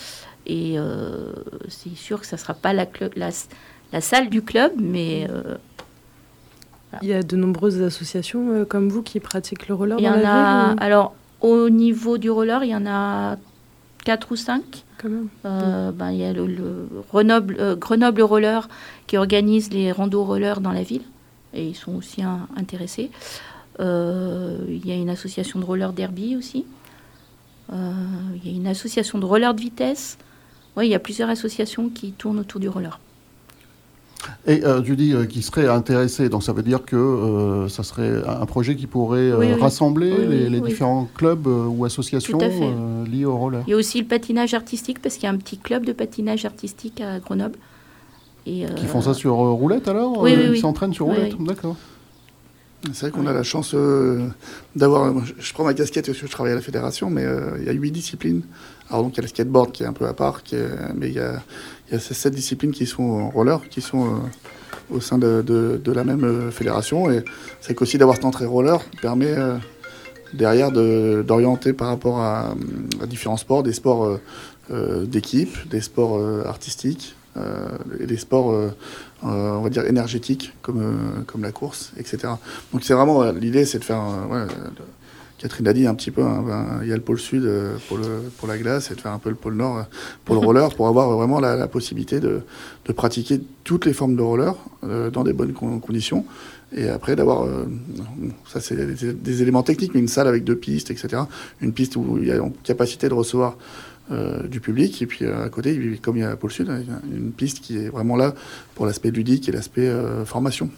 Et euh, c'est sûr que ça ne sera pas la, la, la, salle du club, mais... Euh, il y a de nombreuses associations comme vous qui pratiquent le roller il y en a, Alors, au niveau du roller, il y en a quatre ou cinq. Quand même. ben, il y a le, Grenoble, Grenoble Roller qui organise les randos roller dans la ville. Et ils sont aussi intéressés. Euh, il y a une association de roller derby aussi. Euh, il y a une association de roller de vitesse. Oui, il y a plusieurs associations qui tournent autour du roller. Et euh, tu dis qui serait intéressé, donc ça veut dire que ça serait un projet qui pourrait rassembler les, différents clubs ou associations liés au roller. Il y a aussi le patinage artistique, parce qu'il y a un petit club de patinage artistique à Grenoble. Et, qui font ça sur roulette alors Oui, Ils s'entraînent sur roulette, d'accord. C'est vrai qu'on a la chance euh, d'avoir. Je prends ma casquette parce que je travaille à la fédération, mais euh, il y a huit disciplines. Alors, donc, il y a le skateboard qui est un peu à part, mais il y, a, ces sept disciplines qui sont en roller, qui sont euh, au sein de, la même fédération. Et c'est qu'aussi d'avoir cette entrée roller permet derrière d'orienter par rapport à, à, différents sports, des sports d'équipe, des sports artistiques et des sports on va dire énergétiques comme, euh, comme la course, etc. Donc c'est vraiment l'idée, c'est de faire Catherine a dit un petit peu, hein, ben, il y a le pôle sud euh, pour, le, pour la glace et de faire un peu le pôle nord euh, pour le roller, pour avoir vraiment la, possibilité de, de, pratiquer toutes les formes de roller euh, dans des bonnes conditions. Et après d'avoir, ça c'est des, éléments techniques, mais une salle avec deux pistes, etc. Une piste où il y a une capacité de recevoir du public. Et puis à côté, comme il y a Pôle Sud, une piste qui est vraiment là pour l'aspect ludique et l'aspect formation.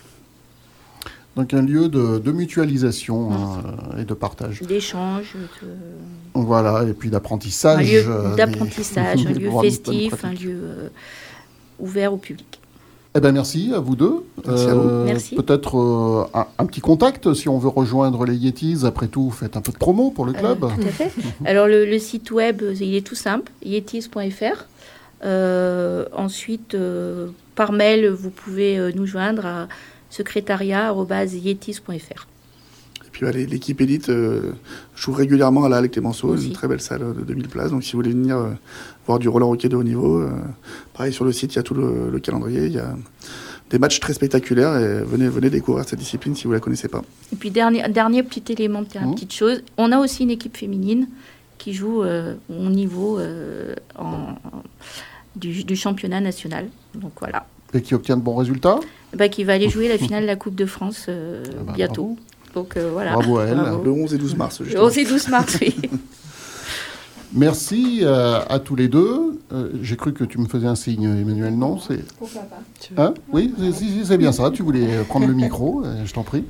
Donc un lieu de, mutualisation hein, et de partage. D'échange. Voilà, et puis d'apprentissage. Un lieu euh, d'apprentissage, un lieu festif, un lieu euh, ouvert au public. Eh bien, merci à vous deux. Merci à vous. Euh, merci. Peut-être un, petit contact si on veut rejoindre les Yetis. Après tout, faites un peu de promo pour le club. tout à fait. Alors, le, site web, il est tout simple, yetis.fr. ensuite, par mail, vous pouvez nous joindre à secrétariat.yetis.fr. Et puis bah, l'équipe élite euh, joue régulièrement à la Halle Clémenceau, une très belle salle de 2000 places. Donc si vous voulez venir euh, voir du roller hockey de haut niveau, euh, pareil sur le site, il y a tout le, calendrier. Il y a des matchs très spectaculaires et venez, venez découvrir cette discipline si vous ne la connaissez pas. Et puis dernier, dernier petit élément, une mmh. petite chose, on a aussi une équipe féminine qui joue au niveau du, du championnat national. Donc voilà. Et qui obtient de bons résultats? Bah, Qui va aller jouer la finale de la Coupe de France euh, ah bah, bientôt. Donc euh, voilà. Bravo à elle. Le 11 et 12 mars. Le 11 et 12 mars, oui. Merci euh, à tous les deux. J'ai cru que tu me faisais un signe, Emmanuel, non Pourquoi pas hein? Oui, c'est bien ça. Tu voulais prendre le micro, je t'en prie.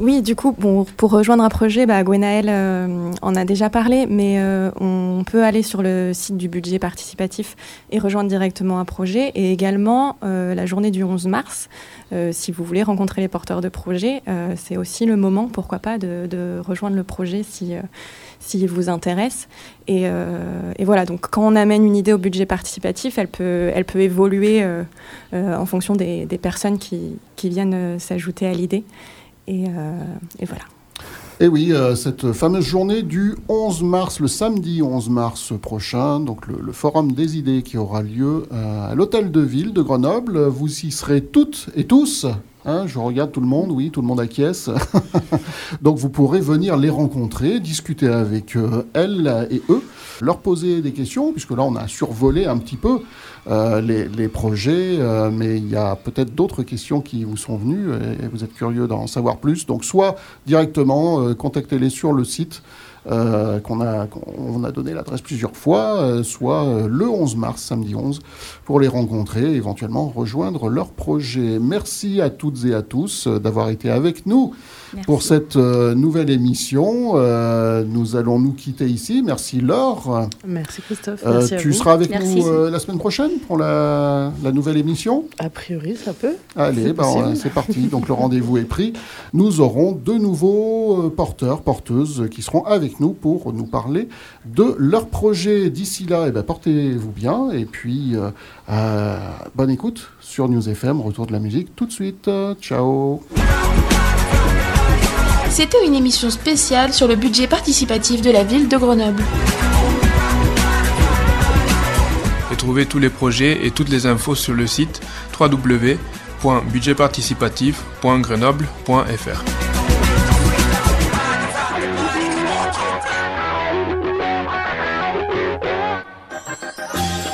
Oui, du coup, pour rejoindre un projet, bah, Gwenaël euh, en a déjà parlé, mais euh, on peut aller sur le site du budget participatif et rejoindre directement un projet. Et également, euh, la journée du 11 mars, si vous voulez rencontrer les porteurs de projets, c'est aussi le moment, pourquoi pas, de, rejoindre le projet si, s'il vous intéresse. Et, voilà, donc quand on amène une idée au budget participatif, elle peut, évoluer en fonction des, personnes qui viennent s'ajouter à l'idée. Euh, et, voilà. Et oui, euh, cette fameuse journée du 11 mars, le samedi 11 mars prochain, donc le, Forum des idées qui aura lieu euh, à l'Hôtel de Ville de Grenoble. Vous y serez toutes et tous. Hein, je regarde tout le monde, oui, tout le monde acquiesce. donc vous pourrez venir les rencontrer, discuter avec elles et eux, leur poser des questions, puisque là on a survolé un petit peu euh, les, projets, euh, mais il y a peut-être d'autres questions qui vous sont venues et, vous êtes curieux d'en savoir plus. Donc soit directement, euh, contactez-les sur le site. Qu'on a, on a donné l'adresse plusieurs fois, soit le 11 mars, samedi 11, pour les rencontrer et éventuellement rejoindre leur projet. Merci à toutes et à tous d'avoir été avec nous pour cette euh, nouvelle émission. Euh, nous allons nous quitter ici. Merci Laure. Merci Christophe. Euh, tu seras avec nous la semaine prochaine pour la, nouvelle émission? A priori, ça peut. Allez, bah, c'est parti. Donc le rendez-vous est pris. Nous aurons de nouveaux porteurs, porteuses qui seront avec nous pour nous parler de leur projet. D'ici là, eh ben, portez-vous bien et puis bonne écoute sur News FM. Retour de la musique tout de suite. Ciao. C'était une émission spéciale sur le budget participatif de la ville de Grenoble. Retrouvez tous les projets et toutes les infos sur le site www.budgetparticipatif.grenoble.fr.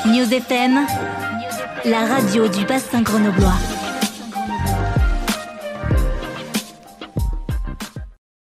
News FM, la radio du bassin grenoblois.